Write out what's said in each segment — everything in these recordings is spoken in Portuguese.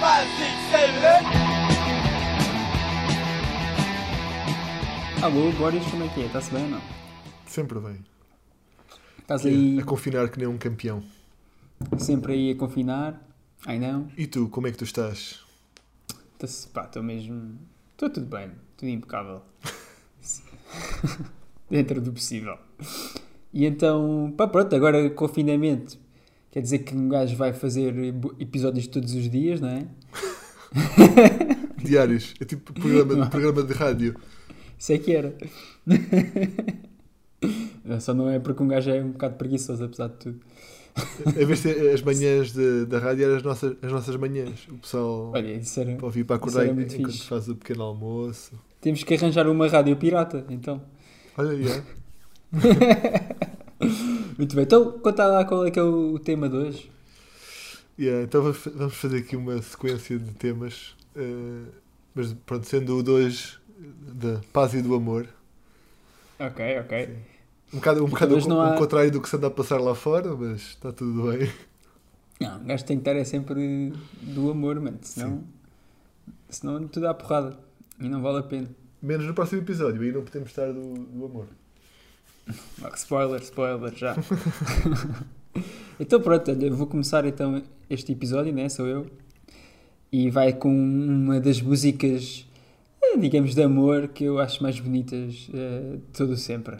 five, six, seven, eight. Alô, Boris, como é que é? Está-se bem ou não? Sempre bem. Estás aí A confinar que nem um campeão. sempre aí a confinar? Ai não? E tu, como é que tu estás? Estou mesmo... Estou tudo bem, tudo impecável. Dentro do possível. E então, pá, pronto, agora confinamento. Quer dizer que um gajo vai fazer episódios todos os dias, não é? Diários. É tipo programa, programa de rádio. Isso é que era. Só não é porque um gajo é um bocado preguiçoso, apesar de tudo. Em vez de as manhãs de- da rádio, eram as nossas, as nossas manhãs. O pessoal Olha, isso era... para ouvir para acordar enquanto fixe. faz o pequeno almoço. Temos que arranjar uma rádio pirata, então. Olha, já. Muito bem, então conta lá qual é que é o tema de hoje. Yeah, então vamos fa- vamos fazer aqui uma sequência de temas. eh, mas pronto, sendo o de hoje da paz e do amor. Ok, ok. Um bocado, um bocado o, o há- contrário do que se anda a passar lá fora, mas está tudo bem. Não, um gajo tem que estar é sempre do amor, mano. Senão, senão tudo dá porrada. E não vale a pena. Menos no próximo episódio, aí não podemos estar do, do amor. Spoiler, spoiler, já. então pronto, olha, vou começar então este episódio, né? Sou eu. E vai com uma das músicas, eh, digamos, de amor que eu acho mais bonitas eh, de todo sempre.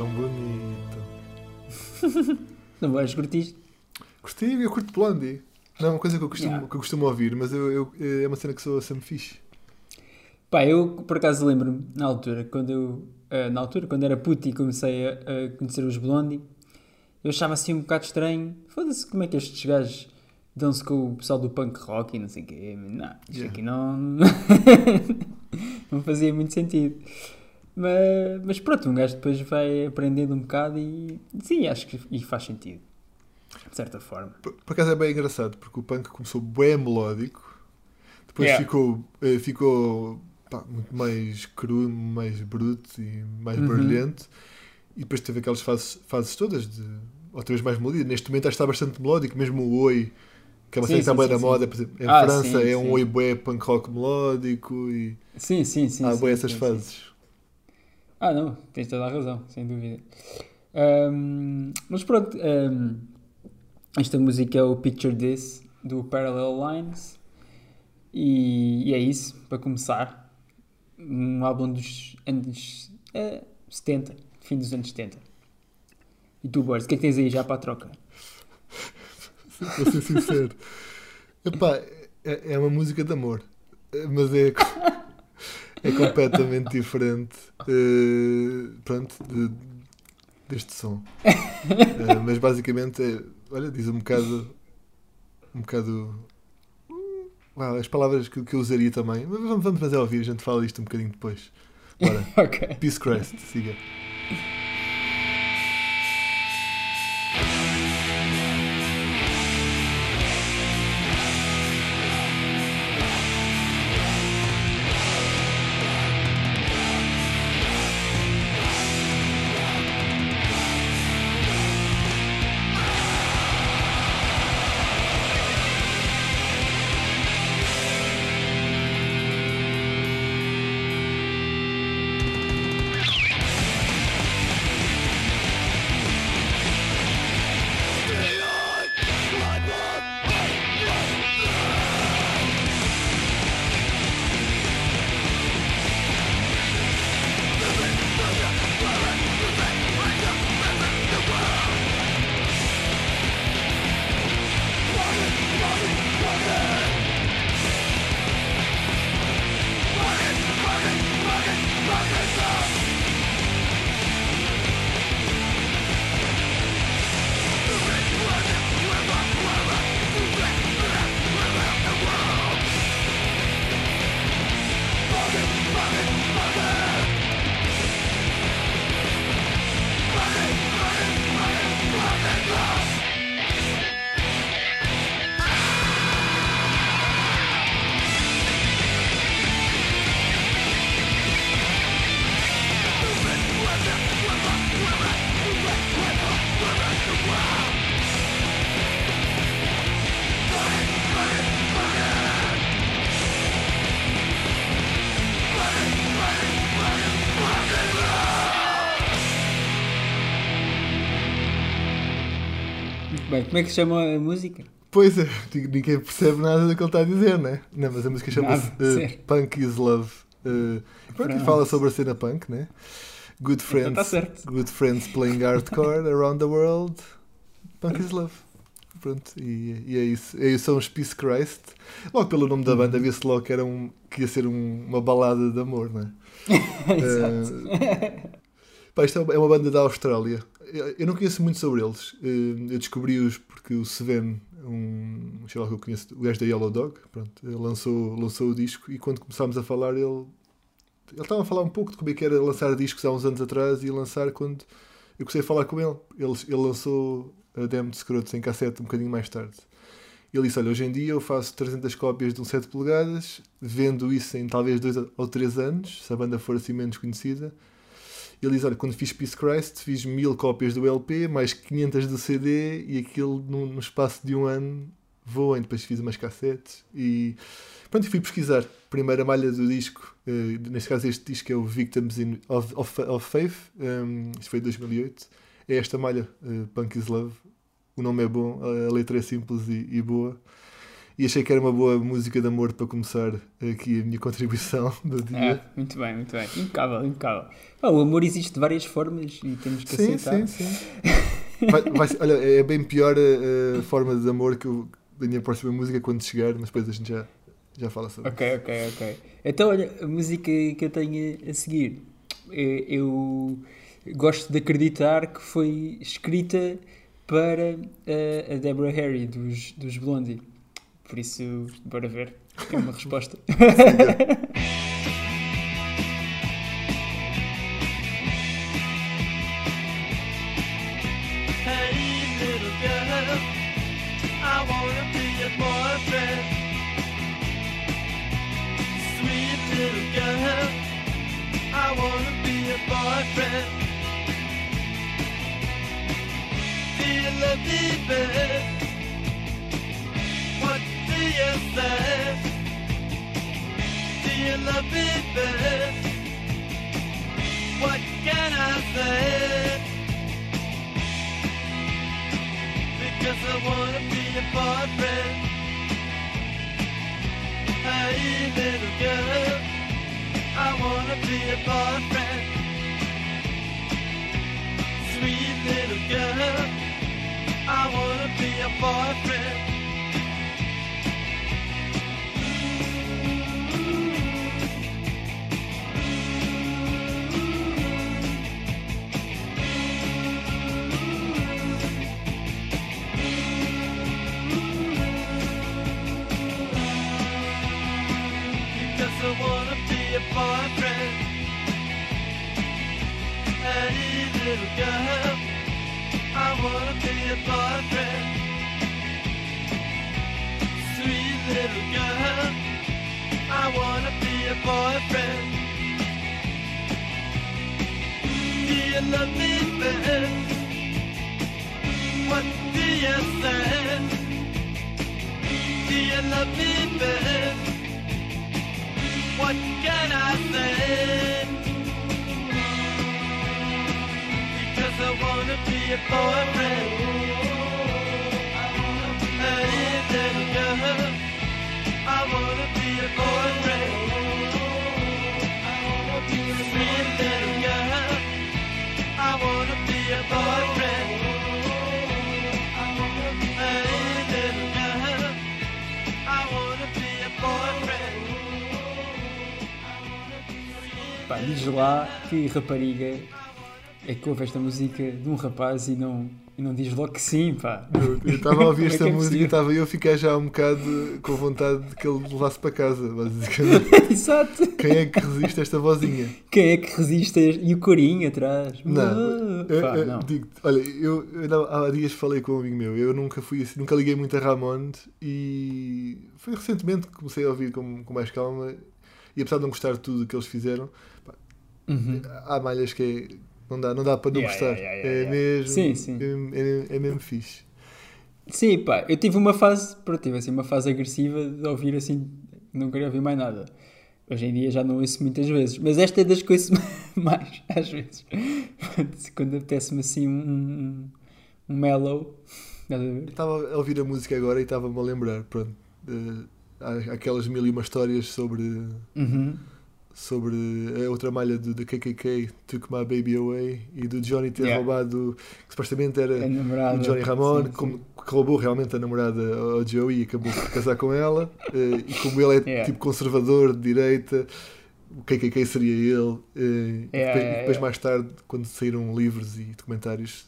Tão bonito. Não vais curtir? Gostei, eu curto Blondie. Não é uma coisa que eu costumo, Yeah. que eu costumo ouvir, mas eu, eu- é uma cena que sou sempre fixe. Pá, eu por acaso lembro-me, na altura, quando eu, eh, na altura, quando era puto e comecei a, a conhecer os Blondie, eu achava assim um bocado estranho. Foda-se, como é que estes gajos dão-se com o pessoal do punk rock e não sei o quê. Não, isto Yeah. aqui não... não fazia muito sentido. Mas, mas pronto, um gajo depois vai aprendendo um bocado e sim, acho que e faz sentido. De certa forma. Por, por acaso é bem engraçado, porque o punk começou bem melódico, depois Yeah. ficou, eh, ficou pá, muito mais cru, mais bruto e mais Uhum. barulhento, e depois teve aquelas fases, fases todas de outra vez mais melodia. Neste momento acho que está bastante melódico, mesmo o Oi, que é uma cena que está bem sim. moda, por exemplo, em Ah, França sim, é um sim. Oi bué punk rock melódico e Sim, sim, sim. há sim, bué essas fases. Ah, não, tens toda a razão, sem dúvida. Ahm, mas pronto, ahm, esta música é o Picture This do Parallel Lines e, e é isso, para começar. Um álbum dos anos eh, 70, fim dos anos 70. E tu, Boris, o que é que tens aí já para a troca? Vou ser sincero. Epá, é, é uma música de amor, mas é, é completamente diferente eh, pronto, de- deste som. Eh, mas basicamente, é, olha, diz um bocado. Um bocado. hum, uau, as palavras que, que eu usaria também. Mas Vamos, vamos fazer ouvir, a gente fala disto um bocadinho depois. Bora. ok. Peace Christ, siga. Como é que se chama a música? Pois é, ninguém percebe nada do que ele está a dizer, não é? Não, mas a música chama-se sério. Punk is Love. Eh, pronto, e fala sobre a cena punk, né? Good Então friends, está certo. good friends playing hardcore around the world. Punk is Love. Pronto, e, e é isso. E são os Peace Christ. Logo pelo nome da banda, via-se logo que, era um, que ia ser um- uma balada de amor, não é? Exato. Eh, pá, isto é uma, é uma banda da Austrália. Eu, não conheço muito sobre eles. Eh, eu descobri-os porque o Sven, um sei lá que eu conheço, o gajo da Yellow Dog, pronto, lançou, lançou o disco e quando começámos a falar, ele, ele estava a falar um pouco de como é que era lançar discos há uns anos atrás e lançar quando eu comecei a falar com ele. Ele, ele lançou a demo de em cassete um bocadinho mais tarde. Ele disse: Olha, hoje em dia eu faço 300 cópias de um 7 polegadas, vendo isso em talvez 2 ou 3 anos, se a banda for assim menos conhecida. Ele diz: Olha, quando fiz Peace Christ, fiz 1000 cópias do LP, mais 500 do CD, e aquilo no, no espaço de um ano voa. E depois fiz umas cassetes e pronto, fui pesquisar. Primeira malha do disco, eh, neste caso, este disco é o Victims in- of, of, of Faith, um, isto foi em 2008. É esta malha, eh, Punk is Love. O nome é bom, a letra é simples e, e boa. E achei que era uma boa música de amor para começar aqui a minha contribuição do dia. Ah, muito bem, muito bem. Impecável, impecável. Ah, o amor existe de várias formas e temos que Sim, aceitar. sim, sim. Vai, vai olha, é bem pior a, a forma de amor que eu, da minha próxima música quando chegar, mas depois a gente já, já fala sobre Ok, ok, ok. Então, olha, a música que eu tenho a seguir, eh, eu gosto de acreditar que foi escrita para eh, a Deborah Harry dos, dos Blondie. Por isso, bora ver. É uma resposta. Boyfriend. Sweet little girl, do you? Do you love me, babe? What can I say? Because I wanna be a boyfriend. Hey, little girl, I wanna be a boyfriend. Sweet little girl, I wanna be a boyfriend. Boyfriend. Little girl, I wanna be a boyfriend. Sweet little girl, I wanna be a boyfriend. Do you love me, babe? What do you say? Do you love me? What can I say? Because I wanna be a boyfriend. Hey, little girl, I wanna be a boyfriend. Diz lá que rapariga é que ouve esta música de um rapaz e não, e não diz logo que sim, pá. Eu estava a ouvir é esta é música e estava eu a ficar já um bocado com vontade de que ele me levasse para casa, basicamente. Exato. Quem é que resiste a esta vozinha? Quem é que resiste a este- E o corinho atrás? Não, eu- pá, eu não. olha, eu, eu há dias falei com um amigo meu, eu nunca fui assim, nunca liguei muito a Ramones e foi recentemente que comecei a ouvir com, com mais calma e apesar de não gostar de tudo o que eles fizeram, pá, Uhum. há malhas que é, não, dá, não dá para não Yeah, gostar. yeah, yeah, é mesmo. Sim, sim. É, é- é mesmo fixe. Sim, pá, eu tive uma fase, pronto, tive assim uma fase agressiva de ouvir assim, não queria ouvir mais nada. Hoje em dia já não ouço muitas vezes, mas esta é das que ouço mais, às vezes. Quando apetece-me assim um, um, mellow? Estava a ouvir a música agora e estava-me a lembrar, pronto, eh, há aquelas mil e uma histórias sobre, Uhum. sobre a outra malha do, da KKK, Took My Baby Away, e do Johnny ter Yeah. roubado, que supostamente era o Johnny Ramone, sim, como, sim. que roubou realmente a namorada ao Joey e acabou por casar com ela, eh, e como ele é Yeah. tipo conservador, de direita, o KKK seria ele, eh, e Yeah, depois, depois mais tarde, quando saíram livros e documentários,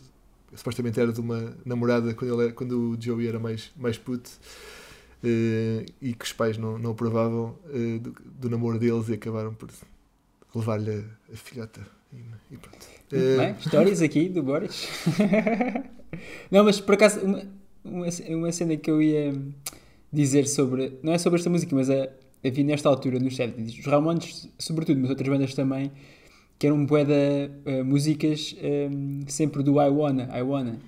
supostamente era de uma namorada quando, ele era- quando o Joey era mais, mais puto, e que os pais não, não aprovavam eh, do, do namoro deles e acabaram por levar-lhe a, filhota. E, e pronto. Eh, bem, histórias aqui do Boris. não, mas por acaso, uma, uma, uma cena que eu ia dizer sobre. Não é sobre esta música, mas a, havia nesta altura nos 70 os Ramones, sobretudo, mas outras bandas também, que eram bué de músicas um, sempre do I Wanna, I Wanna.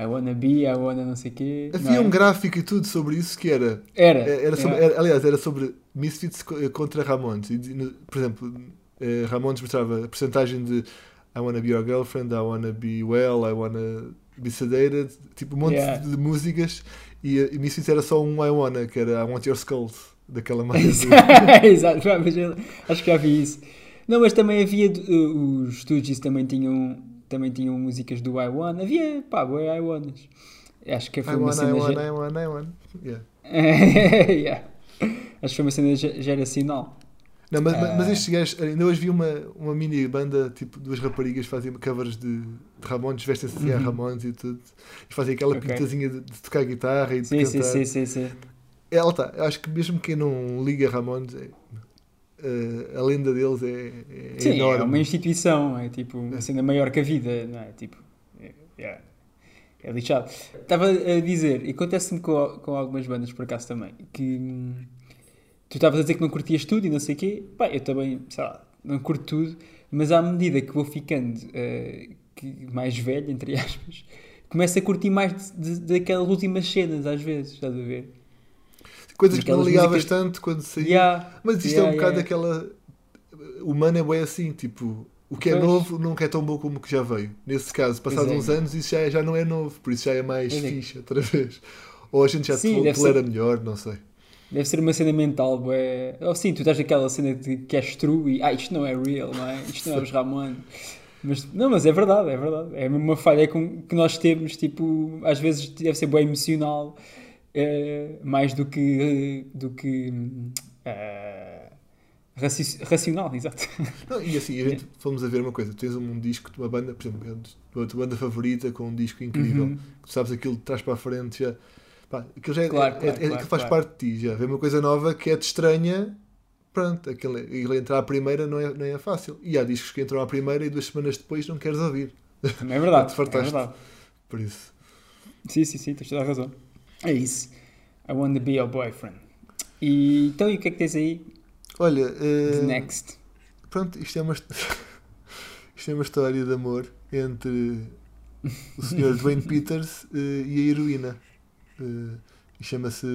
I Wanna Be, I Wanna não sei o quê. Havia não um é? gráfico e tudo sobre isso que era Era. Era sobre- era. era- aliás, era sobre Misfits eh, contra Ramones. Por exemplo, eh, Ramones mostrava a porcentagem de I wanna be your girlfriend, I wanna be well, I wanna be sedated, tipo um monte Yeah. de, de músicas. E, eh, e Misfits era só um I wanna, que era I want your skulls, daquela maneira. Exato, acho que já vi isso. Não, mas também havia os Stooges também tinham, também tinham músicas do I Wanna. Havia, pá, boa I Wannas. Acho que I foi uma I cena. wanna, ge- I wanna, I wanna. Yeah. Yeah. Acho que foi uma cena ge- geracional. Não, mas, mas- mas Ah. estes gajos, ainda hoje vi uma, uma mini banda, tipo duas raparigas faziam covers de, de Ramones, vestem-se assim a Uhum. Ramones e tudo, e fazem aquela Ok. pintazinha de, de tocar guitarra e de Sim, sim, cantar. sim, sim, sim. Ela tá, acho que mesmo quem não liga a Ramones, é- eh, a lenda deles é, é Sim, enorme. é uma instituição, é tipo uma cena maior que a vida, não é? Tipo, é, yeah. É lixado. Estava a dizer, e acontece-me com, com algumas bandas por acaso também, que hum, tu estavas a dizer que não curtias tudo e não sei o quê. Pá, eu também, sei lá, não curto tudo, mas à medida que vou ficando eh, que- mais velho, entre aspas, começo a curtir mais de- de- daquelas últimas cenas, às vezes, estás a ver? Coisas que não ligavas músicas- tanto quando saía. Yeah, Mas isto é yeah, um bocado aquela. O humano é bem assim, tipo, o que é Pois. novo nunca é tão bom como o que já veio. Nesse caso, passados é. uns anos, isso já, já não é novo, por isso já é mais é. fixe outra vez. Ou a gente já Sim, te tolera melhor, não sei. Deve ser uma cena mental, bué. Ou sim, tu estás naquela cena de que és true e ah, isto não é real, não é? Isto não é os Ramon. Mas, não, mas é verdade, é verdade. É uma falha que nós temos, tipo, às vezes deve ser bem emocional, eh, mais do que, do que eh, raci- racional, exato. Não, e assim, a gente fomos a ver uma coisa: tens um disco de uma banda, por exemplo, a tua banda favorita com um disco incrível, Uhum. que tu sabes aquilo de trás para a frente, já. Pá, aquilo já é, Claro, é- claro, é- aquilo claro, faz claro. parte de ti, já. Vê uma coisa nova que é te estranha, pronto, aquele, ele entrar à primeira não é, não é fácil. E há discos que entram à primeira e duas semanas depois não queres ouvir. Também é verdade. Te É fartaste. verdade. Por isso. Sim, sim, sim, tens toda a razão. É isso. I want to be your boyfriend. E então, e o que é que tens aí Olha, de eh, next? pronto, isto é uma, isto é uma história de amor entre o Sr. Dwayne Peters eh, e a heroína. E chama-se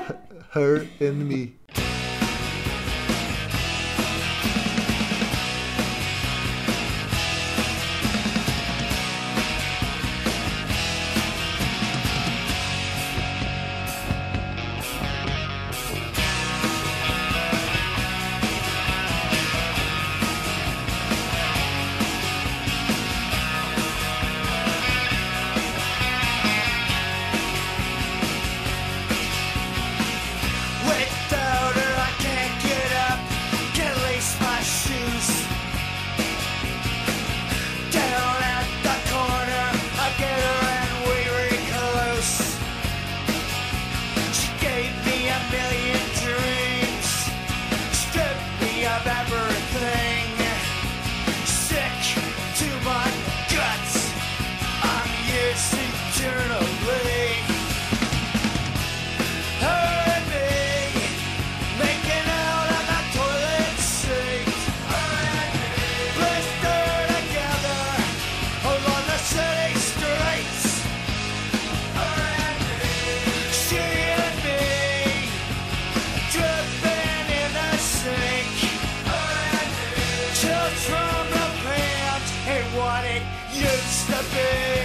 Her and Me. What it used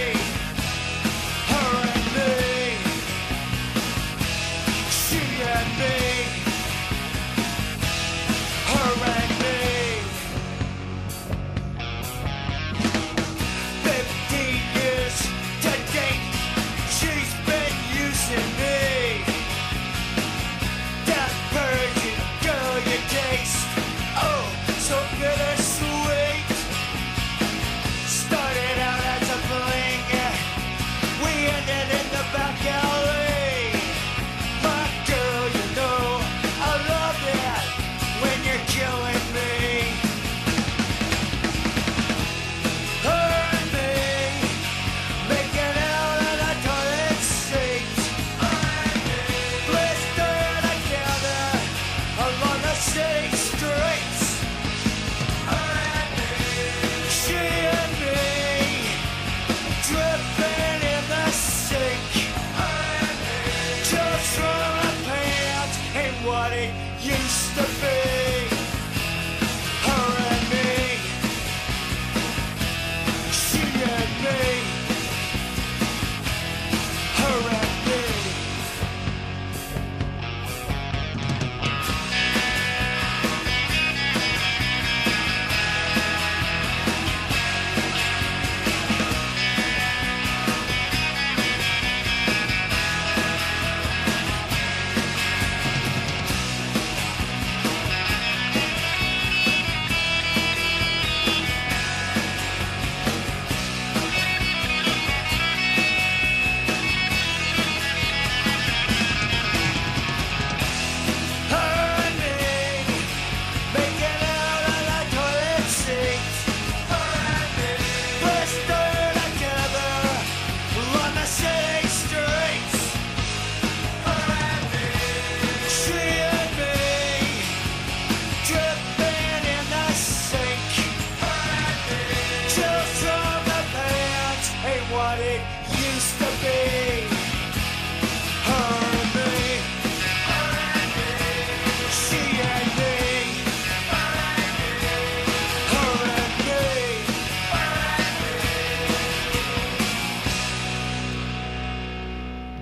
what it used to be.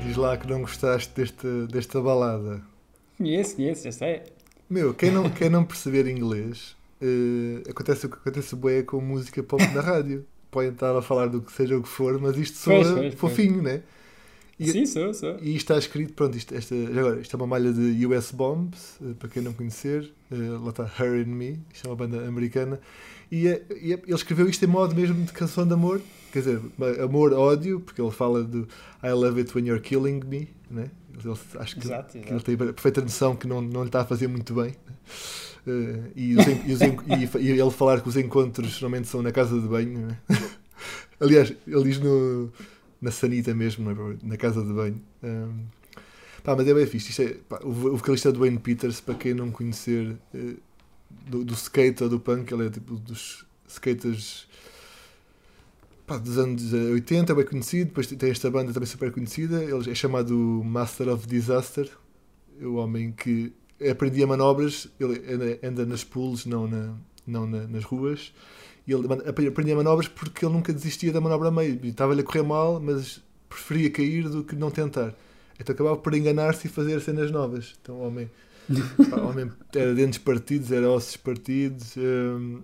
Diz lá que não gostaste desta desta balada. Conheço, conheço, já sei. Meu, quem não, quem não perceber inglês, uh, acontece o que acontece bué com música pop na rádio. Podem estar a falar do que seja o que for, mas isto soa Pois, pois, pois. fofinho, né? E- Sim, sou, sou. E está escrito, pronto, isto, esta, agora, isto é uma malha de US Bombs, eh, para quem não conhecer, eh, lá está Her and Me, isto é uma banda americana, e, é- e é- ele escreveu isto em modo mesmo de canção de amor, quer dizer, amor, ódio, porque ele fala do I love it when you're killing me, né? Ele, acho que, Exato, que ele exato. tem a perfeita noção que não, não lhe está a fazer muito bem. Eh, e, os e os e ele falar que os encontros normalmente são na casa de banho, né? Aliás, ele diz no, na sanita mesmo, é? na casa de banho. Um, pá, mas é bem fixe. É, pá, o, o vocalista Dwayne Peters, para quem não conhecer eh, do, do skate ou do punk, ele é tipo dos skaters pá, dos anos eh, 80, é bem conhecido. Depois tem esta banda também super conhecida. Ele é chamado Master of Disaster. É o homem que aprendia manobras, ele anda, nas pools, não, na, não na- nas ruas. E ele aprendia manobras porque ele nunca desistia da manobra a meio. Estava-lhe a correr mal, mas preferia cair do que não tentar. Então acabava por enganar-se e fazer cenas novas. Então homem, pá, homem era dentes partidos, era ossos partidos. hum,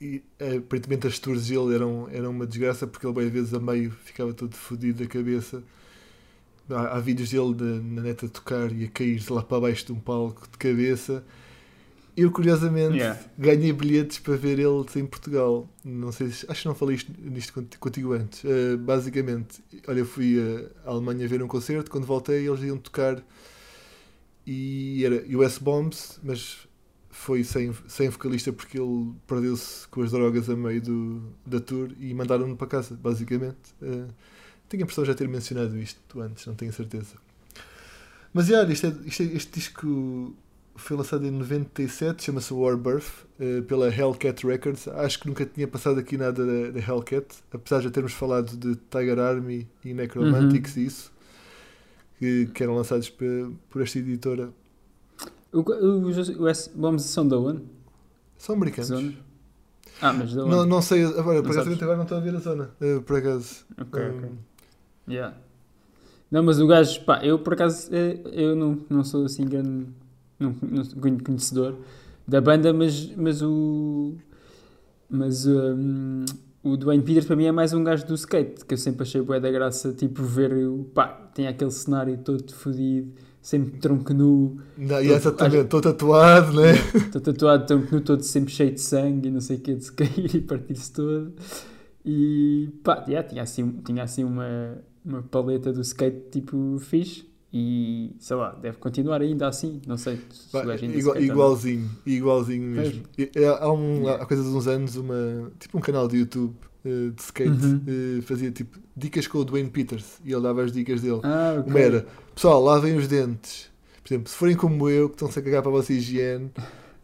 e aparentemente as tours dele eram, eram uma desgraça porque ele, bem, às vezes, a meio ficava todo fodido da cabeça. Há, há vídeos dele de- na neta a tocar e a cair lá para baixo de um palco de cabeça. Eu, curiosamente, Yeah. ganhei bilhetes para ver ele em Portugal. Não sei se, acho que não falei isto, nisto conti- contigo antes. Uh, basicamente, olha, eu fui à Alemanha ver um concerto. Quando voltei, eles iam tocar e era US Bombs, mas foi sem, sem vocalista porque ele perdeu-se com as drogas a meio do, da tour e mandaram-no para casa, basicamente. Uh, tenho a impressão de já ter mencionado isto antes, não tenho certeza. Mas, yeah, isto é, isto é- este disco foi lançado em 97, chama-se Warbirth, eh, pela Hellcat Records. Acho que nunca tinha passado aqui nada da, da Hellcat, apesar de já termos falado de Tiger Army e Necromantics e isso, que, que eram lançados pe- por esta editora. O, o, o S Bombs são da onde? São americanos. Zona? Ah, mas da onde? Não, não sei, agora, por Não acaso sabes? agora não estou a ver a zona, eh, por acaso. Ok, ok. Yeah. Não, mas o gajo, pá, eu por acaso, eh, eu não, não sou assim grande não, não sou conhecedor da banda, mas, mas o. Mas um, o Dwayne Peters para mim é mais um gajo do skate, que eu sempre achei bué da graça, tipo, ver, o- pá, tem aquele cenário todo fodido, sempre tronco nu, não, e exatamente, estou tatuado, né? Estou tatuado, tronco nu, todo sempre cheio de sangue e não sei o que, de se cair e partir-se todo. E pá, yeah, tinha assim, tinha assim uma, uma paleta do skate tipo fixe. E sei lá, deve continuar ainda assim. Não sei se ainda igual- igualzinho, igualzinho mesmo. É- Há, um, há coisa de uns anos, uma, tipo um canal de YouTube eh, de skate, Uhum. eh, fazia tipo dicas com o Dwayne Peters e ele dava as dicas dele. Ah, ok. Uma era, pessoal, lavem os dentes. Por exemplo, se forem como eu, que estão-se a cagar para a vossa higiene,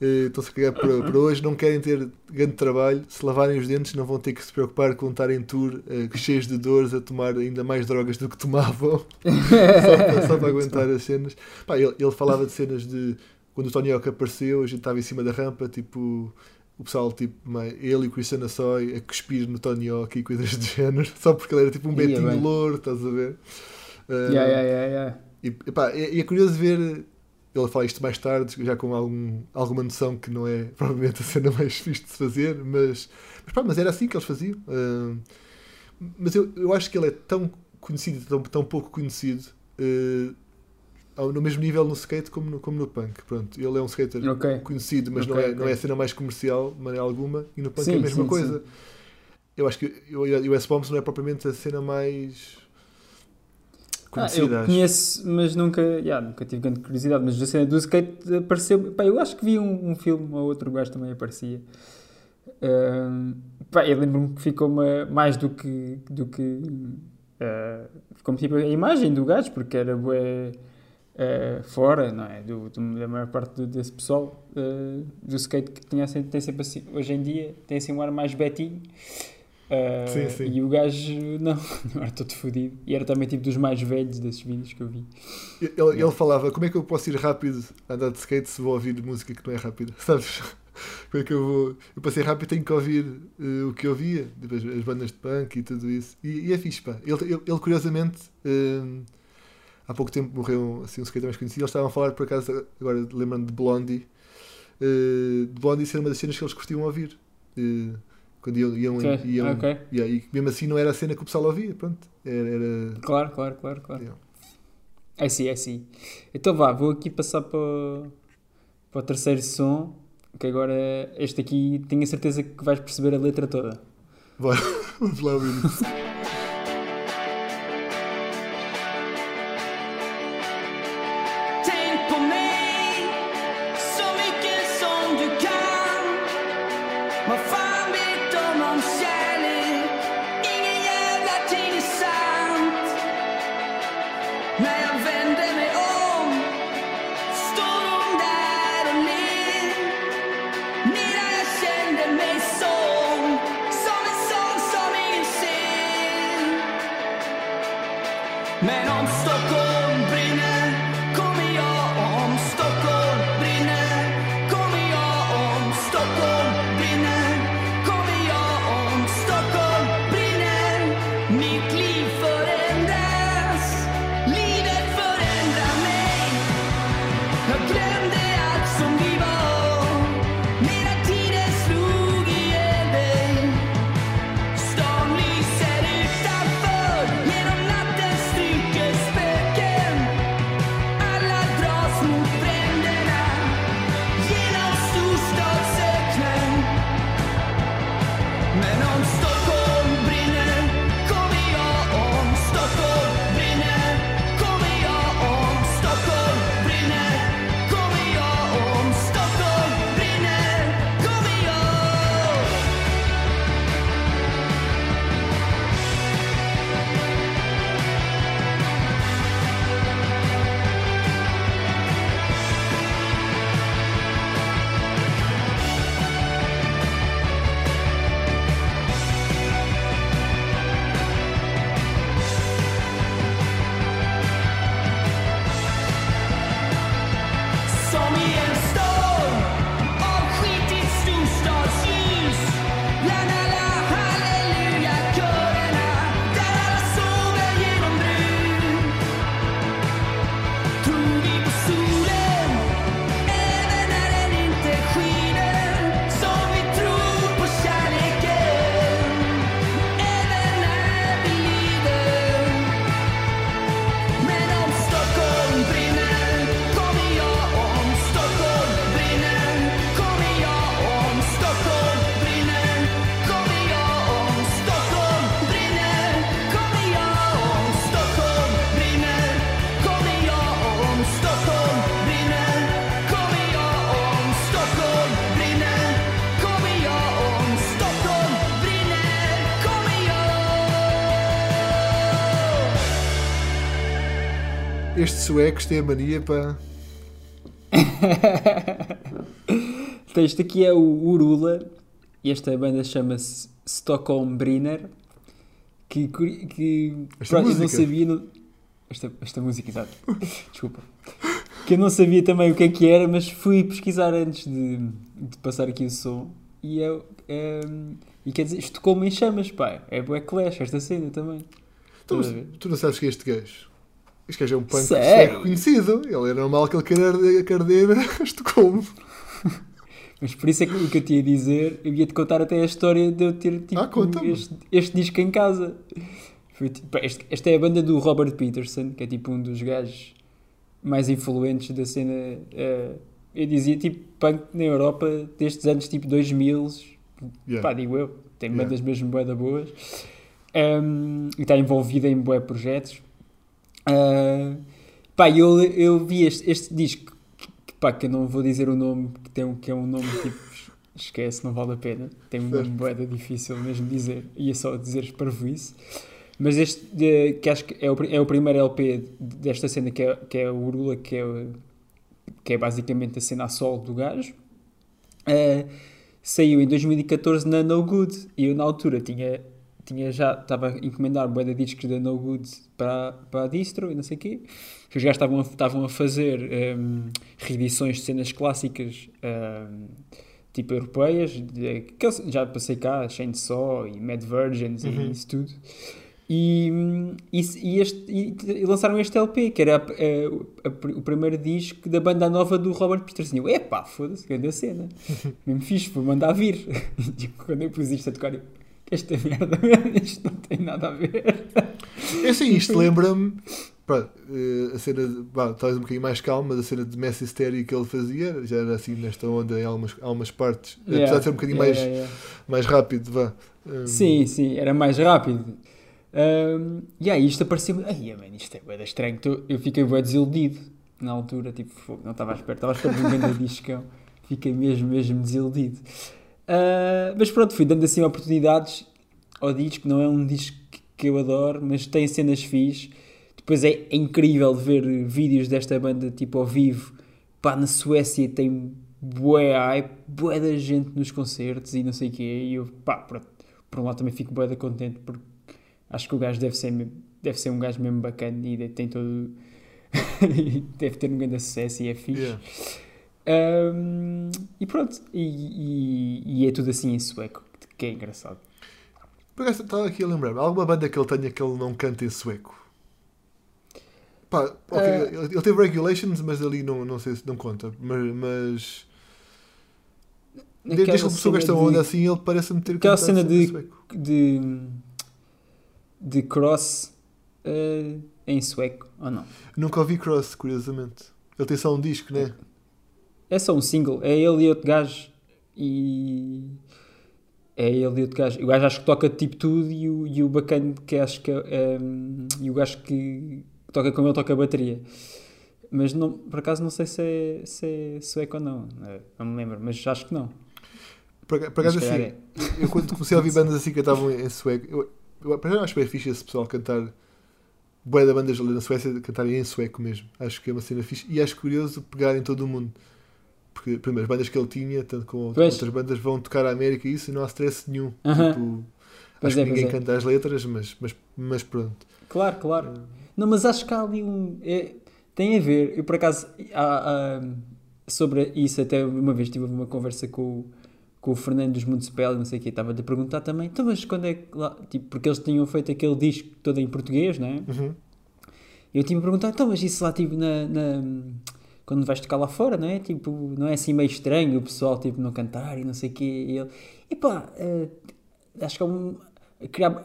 estão-se a cagar para, para hoje, não querem ter grande trabalho, se lavarem os dentes não vão ter que se preocupar com estar em tour eh, cheios de dores a tomar ainda mais drogas do que tomavam, só, para, só para aguentar as cenas. Pá, ele, ele falava de cenas de quando o Tony Hawk apareceu, a gente estava em cima da rampa, tipo o pessoal, tipo, ele e o Christian Assoy a cuspir no Tony Hawk e coisas do género, só porque ele era tipo um Ia betinho louro, estás a ver? Eh, Yeah, yeah, yeah, yeah. e, epá, é curioso ver ele fala isto mais tarde, já com algum, alguma noção que não é provavelmente a cena mais fixe de se fazer, mas, mas, pá, mas era assim que eles faziam. Ah, mas eu, eu acho que ele é tão conhecido, tão, tão pouco conhecido, ah, ao- no mesmo nível no skate como no, como no punk. Pronto, ele é um skater Ok. conhecido, mas não, Ok, é, ok. não é a cena mais comercial, de maneira alguma, e no punk é Sim, a mesma sim, coisa. sim. Eu acho que o o US Bombs não é propriamente a cena mais Ah, conhecida. eu conheço, mas nunca, yeah, nunca tive grande curiosidade. Mas a cena do skate apareceu. Pá, eu acho que vi um, um filme ou outro gajo também aparecia. Pá, eu lembro-me que ficou uma, mais do que. Do que ah, ficou tipo a imagem do gajo, porque era bué, ah, fora, não é? Do, do- da maior parte do- desse pessoal ah, do skate que tinha, tem sempre assim. Hoje em dia tem assim um ar mais betinho. Ah, Sim, sim. E o gajo, não, não era todo fodido. E era também tipo dos mais velhos desses vídeos que eu vi. Ele, ele falava, como é que eu posso ir rápido a andar de skate se vou ouvir música que não é rápida? Sabes? Como é que eu vou. Eu passei rápido tenho que ouvir eh, o que eu ouvia, depois as bandas de punk e tudo isso. E, e é fixe, pá. Ele, ele, ele, curiosamente, eh, há pouco tempo morreu assim, um skater mais conhecido. Eles estavam a falar, por acaso, agora lembrando de Blondie, eh, de Blondie ser uma das cenas que eles curtiam ouvir. eh, quando iam. iam, Ok, iam ok. yeah, e mesmo assim não era a cena que o pessoal ouvia, pronto. Era. era Claro, claro, claro, claro. yeah. É sim, é sim. Então vá, vou aqui passar para o, para o terceiro som, que agora este aqui tenho a certeza que vais perceber a letra toda. Vamos lá ouvir suecos têm a mania para. Então, este aqui é o Urula, e esta banda chama-se Stockholm Brinner, que, que Esta pronto, eu não sabia. no- esta, esta música, exato. Desculpa. Que eu não sabia também o que é que era, mas fui pesquisar antes de, de passar aqui o som. E, é, é- e quer dizer, Estocolmo em chamas, pá. É bué clash esta cena também. Ver? tu não sabes que é este gajo. Este gajo é um punk Sério? sueco conhecido. Ele era normal que ele queira arder- que arder Estocolmo. Mas por isso é que o que eu tinha a dizer, eu ia-te contar até a história de eu ter tipo, Ah, este, este disco em casa. Foi, tipo, este- esta é a banda do Robert Peterson, que é tipo um dos gajos mais influentes da cena. eh, eu dizia tipo punk na Europa destes anos tipo 2000, Yeah. pá, digo eu. Tem Yeah. bandas mesmo bué da boas. Um, e está envolvida em bué projetos. Ah, pá, eu, eu vi este, este disco, que, pá, que eu não vou dizer o nome, que, tem, que é um nome tipo, esquece, não vale a pena. Tem um nome Certo. bué da difícil mesmo dizer, ia só dizer para isso. Mas este, que acho que é o, é o primeiro LP desta cena, que é, que é o Urula, que é, que é basicamente a cena a solo do gajo. Ah, saiu em 2014 na No Good e eu na altura tinha, tinha já estava a encomendar bué de discos da No Good para, para a distro e não sei o quê. Os gajos estavam a, estavam a fazer ehm, reedições de cenas clássicas ehm, tipo europeias, de- que eu já passei cá, Chainsaw e Mad Virgins Uhum. e isso tudo. E, e, e este- e- lançaram este LP, que era a- a- a- o primeiro disco da banda nova do Robert Peterson. E eu, epá, foda-se, grande cena. Mesmo fixe, vou mandar vir. E, tipo, quando eu pus isto a tocar, eu, esta merda, isto não tem nada a ver. É assim, isto lembra-me. eh, A cena, pá, talvez um bocadinho mais calma, mas a cena de Mass Hysteria que ele fazia, já era assim nesta onda em algumas, algumas partes, apesar de ser um bocadinho Yeah, mais, yeah, yeah. mais rápido, vá. Um, Sim, sim, era mais rápido. Um, e aí isto apareceu. Ai, man, isto é bué estranho. Eu fiquei bem desiludido na altura. Tipo, não estava à espera. Estava à espera de um grande discão. Fiquei mesmo, mesmo desiludido. Ah, mas pronto, fui dando assim oportunidades ao disco. Não é um disco que- eu adoro, mas tem cenas fixe. Depois é, é incrível ver vídeos desta banda tipo ao vivo. Pá, na Suécia tem bué hype, bué da gente nos concertos e não sei o quê. E eu, pá, pronto, por um lado também fico bué da contente porque acho que o gajo deve ser, deve ser um gajo mesmo bacana e tem todo... deve ter um grande sucesso e é fixe. yeah. Um, e pronto, e, e- e é tudo assim em sueco, que é engraçado. Por acaso estava aqui a lembrar-me, alguma banda que ele tenha que ele não canta em sueco? Pá, ok, Eh, ele, ele teve regulations, mas ali não, não sei se não conta. Mas, mas desde que começou com esta onda de- assim, ele parece-me ter Aquela cena de- sueco. de, de cross uh, em sueco, ou não? Nunca ouvi Cross, curiosamente. Ele tem só um disco, né? É só um single, é ele e outro gajo e é ele e outro gajo. O gajo acho que toca tipo tudo e o, e o bacana que acho que é, hum, e o gajo que toca com ele toca a bateria. Mas não, por acaso não sei se é, se é sueco ou não, não me lembro, mas acho que não. Por, por acaso, assim, é. eu quando comecei a ouvir bandas assim que cantavam em sueco, eu, eu, já acho bem fixe esse pessoal cantar. Boé da bandas ali na Suécia cantarem em sueco mesmo. Acho que é uma cena fixe. E acho curioso pegar em todo o mundo. Porque, primeiro, as bandas que ele tinha, tanto como Pois. outras bandas, vão tocar a América e isso e não há stress nenhum. Aham. Tipo, Pois acho é, que ninguém é. canta as letras, mas, mas, mas pronto. Claro, claro. Não, mas acho que há ali um. é- tem a ver. Eu, por acaso, há- há- sobre isso, até uma vez tive uma conversa com, o- com o Fernando dos Municipal e não sei o que, estava-lhe a perguntar também. Então, mas quando é que lá. Tipo, porque eles tinham feito aquele disco todo em português, não é? Uhum. Eu tinha perguntado, então, mas isso lá, tipo, na. na- quando vais tocar lá fora, não é? Tipo, não é assim meio estranho o pessoal, tipo, não cantar e não sei o quê. E ele, epá, eh, acho que é um. Criar,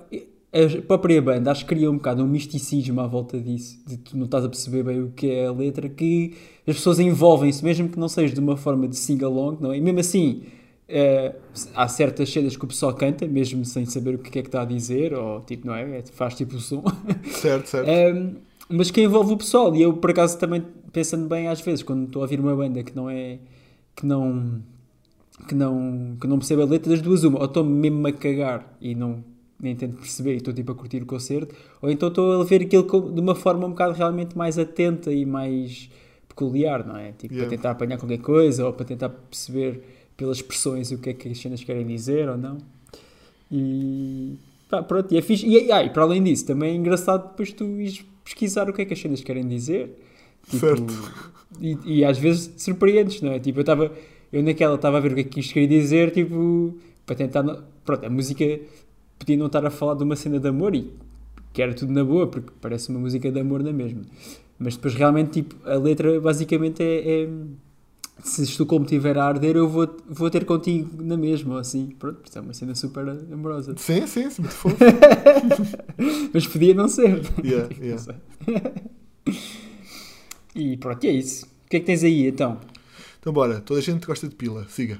a própria banda, acho que cria um bocado um misticismo à volta disso, de tu não estás a perceber bem o que é a letra, que as pessoas envolvem-se, mesmo que não seja de uma forma de sing-along, não é? E mesmo assim, eh, há certas cenas que o pessoal canta, mesmo sem saber o que é que está a dizer, ou tipo, não é? É- Faz tipo o som. Certo, certo. Um, mas que envolve o pessoal. E eu por acaso também pensando bem às vezes quando estou a ouvir uma banda que não é que não que não que não percebe a letra das duas uma ou estou mesmo a cagar e não nem tento perceber e estou tipo a curtir o concerto ou então estou a ver aquilo de uma forma um bocado realmente mais atenta e mais peculiar não é? Tipo Yeah. para tentar apanhar qualquer coisa ou para tentar perceber pelas expressões o que é que as cenas querem dizer ou não. E pá, pronto, e é fixe. E, ah, e para além disso, também é engraçado depois tu ires pesquisar o que é que as cenas querem dizer. Tipo, Certo. E, e às vezes te surpreendes, não é? Tipo, eu estava, eu naquela estava a ver o que é que isto queria dizer, tipo, para tentar. Pronto, a música podia não estar a falar de uma cena de amor e que era tudo na boa, porque parece uma música de amor na mesma. Mas depois realmente, tipo, a letra basicamente é. é se Estocolmo estiver a arder, eu vou, vou ter contigo na mesma, ou assim. Pronto, isto é uma cena super amorosa. Sim, sim, sim, muito fofo. Mas podia não ser. Yeah, Não yeah. sei. e pronto, é isso. O que é que tens aí então? Então bora, toda a gente gosta de pila, siga.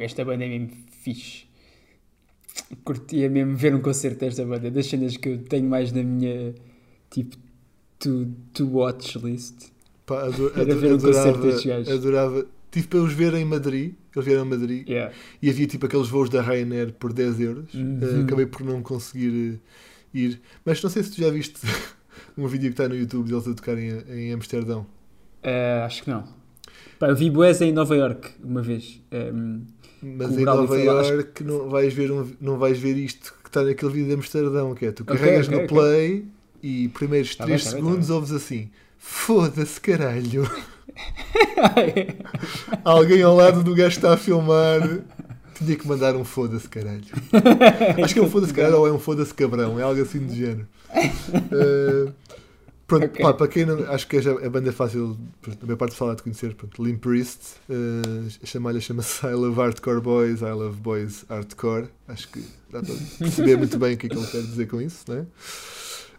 Esta banda é mesmo fixe. Curtia mesmo ver um concerto desta banda, das cenas que eu tenho mais na minha tipo to, to watch list. Pá, ado- Era ver um concerto destes adorava, gajos. adorava. Tive para os ver em Madrid. Eles vieram a Madrid. Yeah. E havia tipo aqueles voos da Ryanair por 10 euros. Uhum. Eh, acabei por não conseguir eh, ir. Mas não sei se tu já viste um vídeo que está no YouTube deles a tocarem em Amsterdão. Ah, acho que não. Pá, eu vi Boés em Nova York uma vez. Ehm, Mas em Nova York não vais, ver um, não vais ver isto que está naquele vídeo de Amsterdão, que é tu carregas ok, no ok. play e primeiros Tá 3 bem, tá bem, segundos tá ouves assim foda-se caralho alguém ao lado do gajo que está a filmar tinha que mandar um foda-se caralho acho que é um foda-se caralho ou é um foda-se cabrão é algo assim do género Eh, pronto, Ok. pá, para quem não acho que a a banda é fácil pronto, a minha parte falar de conhecer pronto, Limp Priest uh, a chamalha chama-se I Love Hardcore Boys I Love Boys Hardcore acho que dá para perceber muito bem o que é que ele quer dizer com isso não é?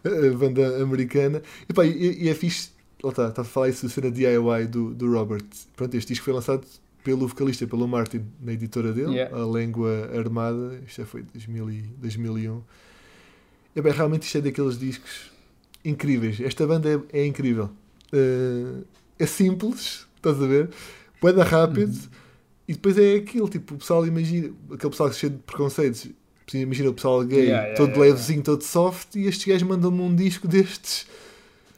a banda americana e, pá, e, e é fixe lá está, estava a falar isso da cena DIY do, do Robert pronto, este disco foi lançado pelo vocalista, pelo Martin na editora dele, Yeah. a Língua Armada isto já foi 2000 e, 2001 e, bem, realmente isto é daqueles discos incríveis. Esta banda é, é incrível. Uh, é simples, estás a ver? Boeda rápido. Uhum. E depois é aquilo, tipo, o pessoal imagina, aquele pessoal cheio de preconceitos. Imagina o pessoal gay, Yeah, yeah, todo yeah, levezinho, todo soft, e estes gajos mandam-me um disco destes,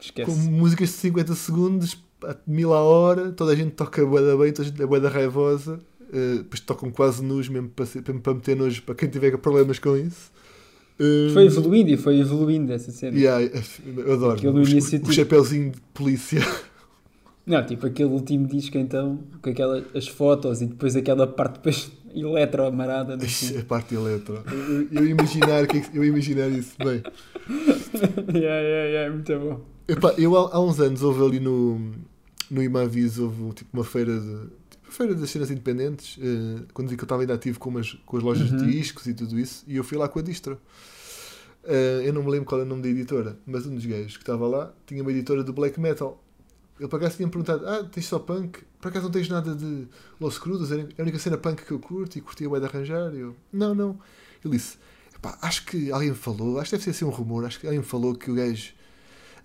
Esquece. com músicas de 50 segundos, a mil a hora, toda a gente toca boeda bem, toda a gente é boeda raivosa, uh, depois tocam quase nus, mesmo para, ser- para, para meter nojo para quem tiver problemas com isso. Foi evoluindo e foi evoluindo essa cena. Yeah, eu adoro. Aquilo o, início, o, tipo- o chapeuzinho de polícia. Não, tipo aquele último disco então, com aquelas as fotos e depois aquela parte depois eletro amarada. no Ixi, fim. a parte eletro. Eu, eu imaginar, que é que- eu imaginar isso bem. yeah, yeah, yeah, muito bom. Epá, eu há, há uns anos houve ali no, no Imavis houve tipo uma feira de feira das cenas independentes, eh, quando vi que eu estava ainda ativo com, as com as lojas Uhum. de discos e tudo isso, e eu fui lá com a distro. Eh, eu não me lembro qual é o nome da editora, mas um dos gajos que estava lá tinha uma editora de black metal. Ele por acaso tinha-me perguntado: Ah, tens só punk? Por acaso não tens nada de Los Crudos? É a única cena punk que eu curto e curtia o de arranjar? E eu: Não, não. Ele disse: "Epá, Acho que alguém me falou, acho que deve ser assim um rumor. Acho que alguém me falou que o gajo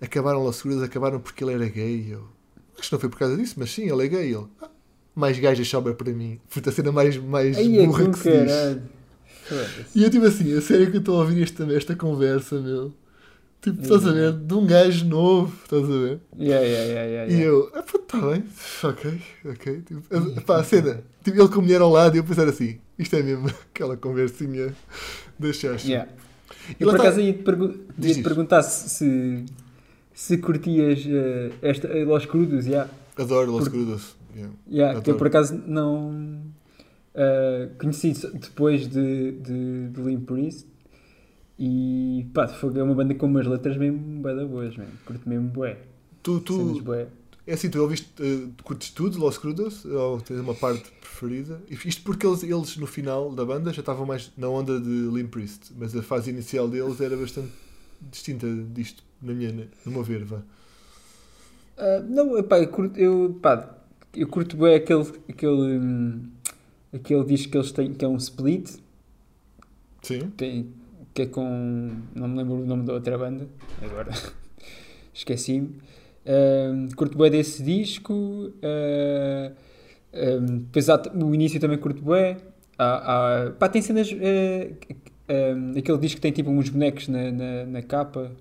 acabaram Los Crudos, acabaram porque ele era gay. Eu, acho que não foi por causa disso, mas sim, ele é gay. Ele, "Ah, mais gajas sobra para mim. Foi a cena mais, mais Aí é burra que se diz. E eu tipo assim, a sério que eu estou a ouvir esta, esta conversa, meu. Tipo, estás a ver? De um gajo novo, estás a ver? Yeah, yeah, yeah, E eu, ah, pá, tá bem, ok, ok. Tipo, a, pá, a cena, tipo, ele com a mulher ao lado e eu pensar assim, isto é mesmo aquela conversinha da chacha. Yeah. E Eu lá por tá- acaso ia-te pergu- ia-te isso. perguntar se, se, se curtias eh, esta, eh, Los Crudos, yeah. Adoro Los Por- Crudos. Yeah. Yeah, que eu por acaso não eh, conheci depois de, de, de Limp Priest e pá, é uma banda com umas letras mesmo bué da boas, mesmo. curto mesmo bué, Tu, tu, bué. é assim, tu ouviste, uh, curtes tudo Los Crudos? Ou tens uma parte preferida? Isto porque eles, eles no final da banda já estavam mais na onda de Limp Priest, mas a fase inicial deles era bastante distinta disto, na minha, no meu ver, vá. Ah, não, epá, eu curto, eu, pá, eu curto bem aquele, aquele, hum, aquele disco que eles têm, que é um split, Sim. tem, que é com. Não me lembro o nome da outra banda, agora esqueci-me. Ahm, curto bem desse disco. ah, ahm, depois há o início também curto bem. Há, há- pá, tem cenas. ah, ahm, aquele disco que tem tipo uns bonecos na, na, na capa.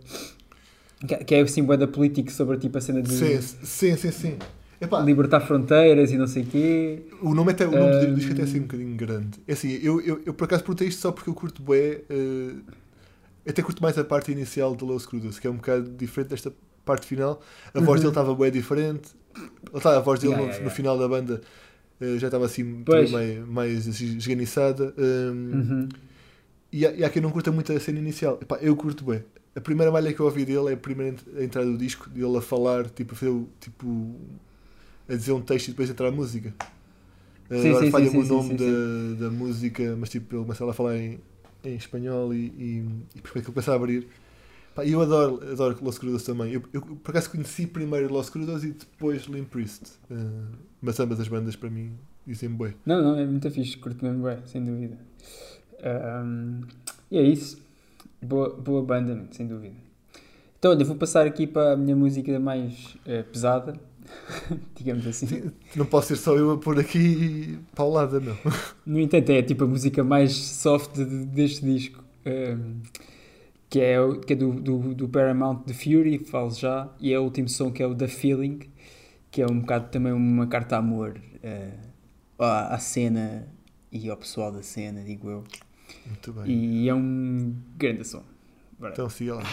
Que, que é assim, bué da política sobre tipo a cena de Sim, sim, sim, sim. Epá, libertar fronteiras e não sei o quê. o nome, até, o nome do disco até é assim um bocadinho grande. É assim, eu, eu, eu por acaso perguntei isto só porque eu curto bué, eh, até curto mais a parte inicial de Los Crudos, que é um bocado diferente desta parte final. A voz Uhum. dele estava bué diferente. A voz dele Yeah, no, yeah, no final da banda eh, já estava assim mais, mais esganiçada. Hum, Uhum. E, há, e há quem não curta muito a cena inicial. Epá, eu curto bem. A primeira malha que eu ouvi dele é a primeira entrada do disco, dele a falar, tipo, a fazer tipo, a dizer um texto e depois entrar a música. Sim, Agora sim, falha-me sim, o sim, nome sim, da, da música, mas tipo, ele começa a falar em, em espanhol e, e, e depois que ele começa a abrir. E eu adoro, adoro Los Crudos também. Eu, eu por acaso conheci primeiro Los Crudos e depois Limp Priest. Eh, mas ambas as bandas para mim Dizem boi. Não, não, é muito fixe, curto mesmo bem, sem dúvida. Ahm, e é isso. Boa, boa banda, sem dúvida. Então, olha, vou passar aqui para a minha música mais eh, pesada, digamos assim. Não posso ser só eu a pôr aqui paulada, não. No entanto, é tipo a música mais soft de- deste disco, ahm, que é, que é do, do, do Paramount The Fury, falo já, e é o último som que é o The Feeling, que é um bocado também uma carta de amor à, à cena e ao pessoal da cena, digo eu. Muito bem. E é um grande som. Bora. Então siga lá.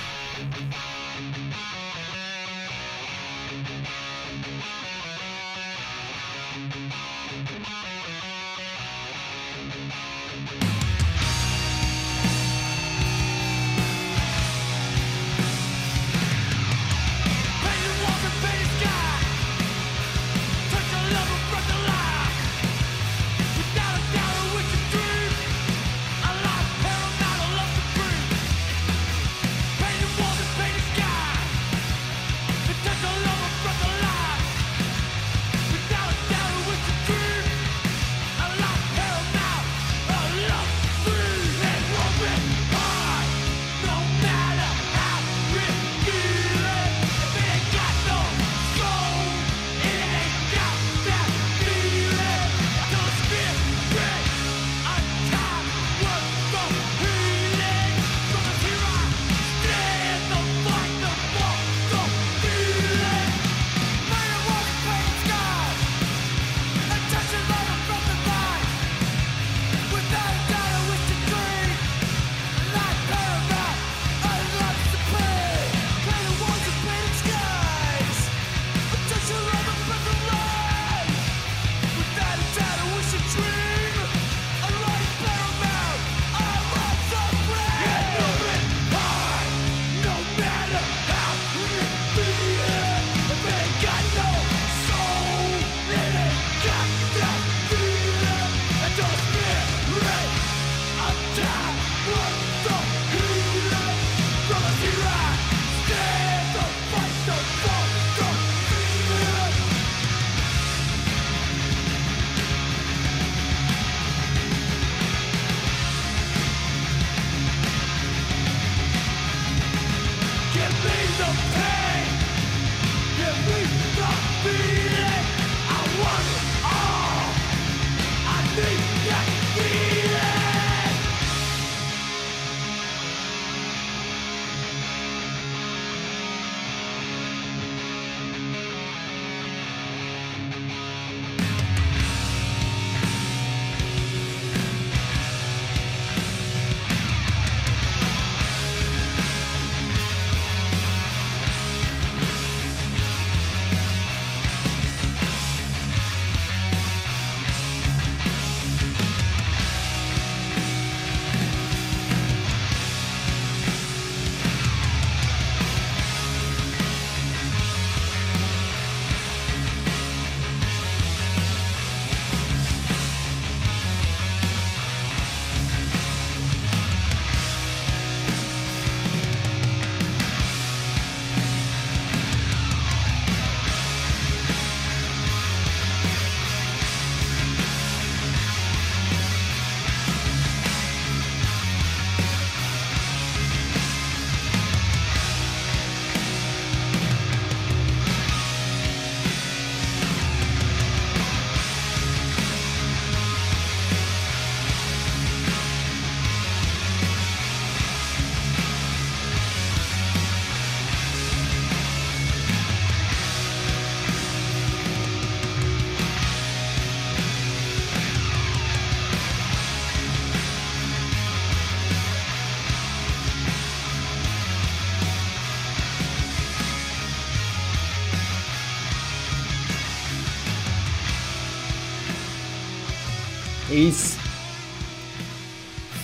Isso.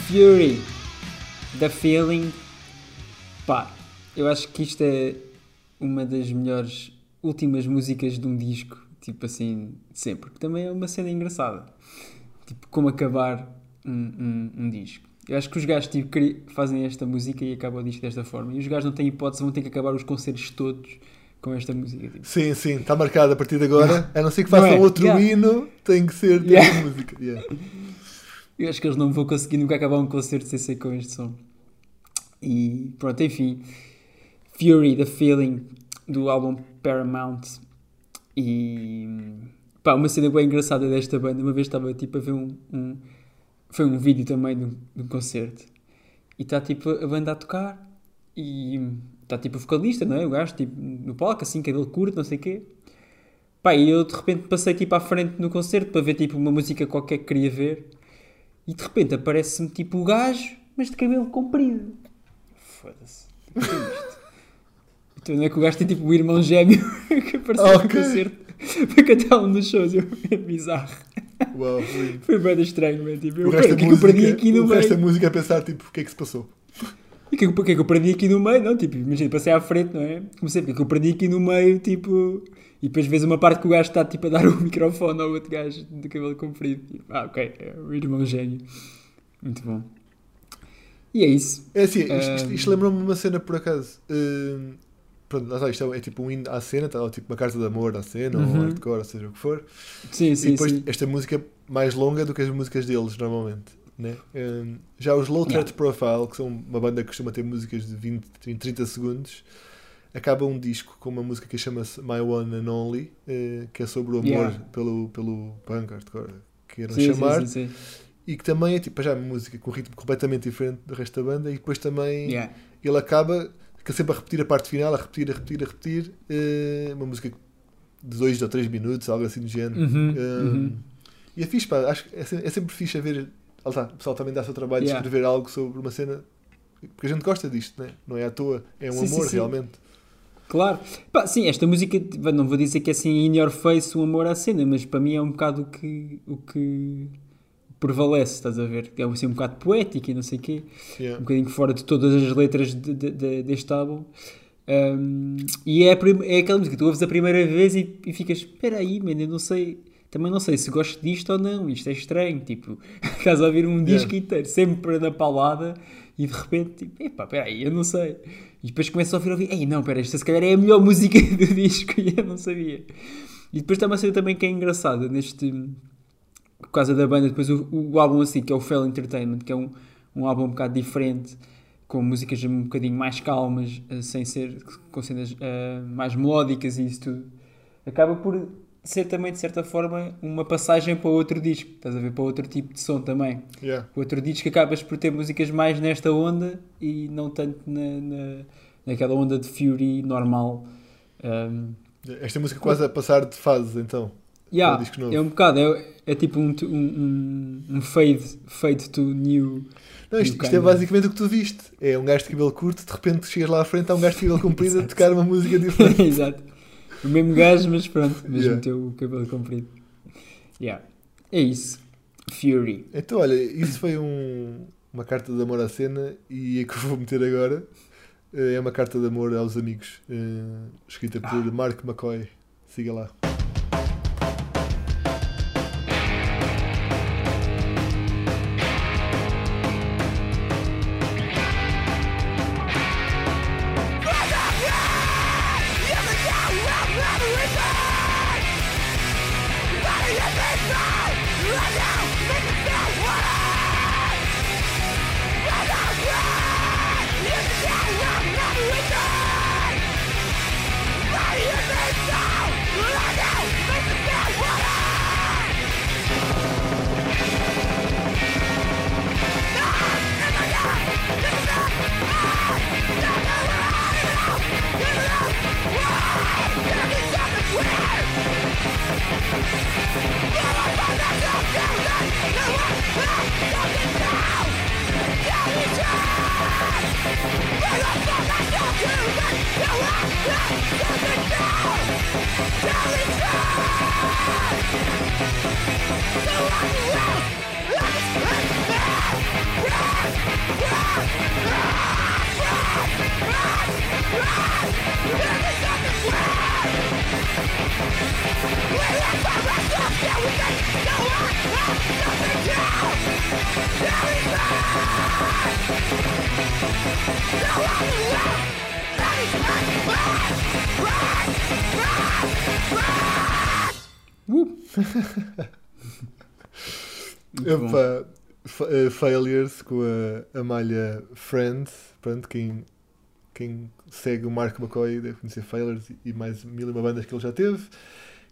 Fury. The Feeling. Pá, eu acho que isto é uma das melhores últimas músicas de um disco, tipo assim, sempre. Que também é uma cena engraçada. Tipo, como acabar um, um, um disco. Eu acho que os gajos tipo, fazem esta música e acabam o disco desta forma. E os gajos não têm hipótese, vão ter que acabar os concertos todos com esta música. Tipo. Sim, sim, está marcado a partir de agora. A não ser que façam é? outro Yeah. hino, tem que ser tipo Yeah. música. Yeah. Eu acho que eles não vão conseguir nunca acabar um concerto sem ser com este som. E pronto, enfim. Fury, The Feeling, do álbum Paramount. E pá, uma cena bem engraçada desta banda. Uma vez estava tipo a ver um. um- foi um vídeo também de um, de um concerto. E está tipo a banda a tocar. E está tipo o vocalista, não é? O gajo tipo no palco, assim, cabelo curto, não sei o quê. Pá, e eu de repente passei tipo à frente no concerto para ver tipo uma música qualquer que queria ver. E de repente aparece-me tipo o gajo, mas de cabelo comprido. Foda-se. O que é isto? Então não é que o gajo tem tipo o irmão gêmeo que apareceu no Ok. concerto para cantar um dos shows. Eu, é bizarro. Uau. Foi bem estranho, man. Tipo, eu, O o resto que é que eu perdi música, aqui no o resto da meio? música é pensar tipo, o que é que se passou? O que, é que, eu perdi aqui no meio? Não, tipo, imagina, passei à frente, não é? Comecei, o que é que eu perdi aqui no meio, tipo... E depois vês uma parte que o gajo está, tipo, a dar o microfone ao outro gajo de cabelo comprido. Tipo, ah, ok, é o irmão gênio. Muito bom. E é isso. É assim, isto, isto- isto lembrou-me uma cena por acaso. Hum, pronto, lá isto é, é tipo um hino à cena, tá, tipo uma carta de amor à cena, ou Uhum. hardcore, ou seja o que for. Sim, e sim, depois sim. esta música é mais longa do que as músicas deles, normalmente. Né? Hum, já os Low Threat. Profile, que são uma banda que costuma ter músicas de 20, 20 30 segundos, acaba um disco com uma música que chama-se My One and Only, eh, que é sobre o amor Yeah. pelo, pelo punk hardcore, queiram Sim, sim, chamar, sim, sim. e que também é tipo já uma música com um ritmo completamente diferente do resto da banda, e depois também Yeah. ele acaba fica sempre a repetir a parte final, a repetir, a repetir, a repetir, eh, uma música de 2 ou 3 minutos, algo assim do género. Uhum, Um, uhum. E é fixe, pá, acho que é, é sempre fixe a ver. Lá está, o pessoal também dá o seu trabalho Yeah. de escrever algo sobre uma cena. Porque a gente gosta disto, né? não é à toa, é um Sim, sim, amor sim. realmente. Claro. Pá, sim, esta música, bem, não vou dizer que é assim in your face o amor à cena, mas para mim é um bocado o que, o que prevalece, estás a ver? É assim um bocado poético e não sei o quê. um Yeah. bocadinho fora de todas as letras de- de- de- deste álbum. Um, e é, é aquela música que tu ouves a primeira vez e, e ficas, espera aí, man, eu não sei, também não sei se gosto disto ou não, isto é estranho, tipo, estás a ouvir um disco inteiro, sempre na palada e de repente, tipo, epá, espera aí, eu não sei. E depois começas a ouvir, ouvir, ei, não, espera, esta se calhar é a melhor música do disco e eu não sabia. E depois está uma cena também que é engraçada neste, por causa da banda, depois o, o álbum assim, que é o Fell Entertainment, que é um, um álbum um bocado diferente, com músicas um bocadinho mais calmas, eh, sem ser com cenas eh, mais melódicas e isso tudo, acaba por ser também, de certa forma, uma passagem para outro disco, estás a ver, para outro tipo de som também. Yeah. Outro disco acabas por ter músicas mais nesta onda e não tanto na, na, naquela onda de Fury normal. Um, Esta música quase a passar de fase, então. Yeah, é um bocado, é, é tipo um, um, um, fade, fade to new. Não, isto, isto é basicamente o que tu viste. É um gajo de cabelo curto, de repente chegas lá à frente, há um gajo de cabelo comprido a tocar uma música diferente. Exato. O mesmo gajo, mas pronto, mas Yeah. meteu o cabelo comprido. Yeah. É isso. Fury. Então, olha, isso foi um- uma carta de amor à cena e a que eu vou meter agora eh, é uma carta de amor aos amigos, eh, escrita por Ah. Mark McCoy. Siga lá. Fa- eh, Failures com a, a malha Friends. Pronto, quem, quem segue o Mark McCoy deve conhecer Failures e- mais mil e uma bandas que ele já teve.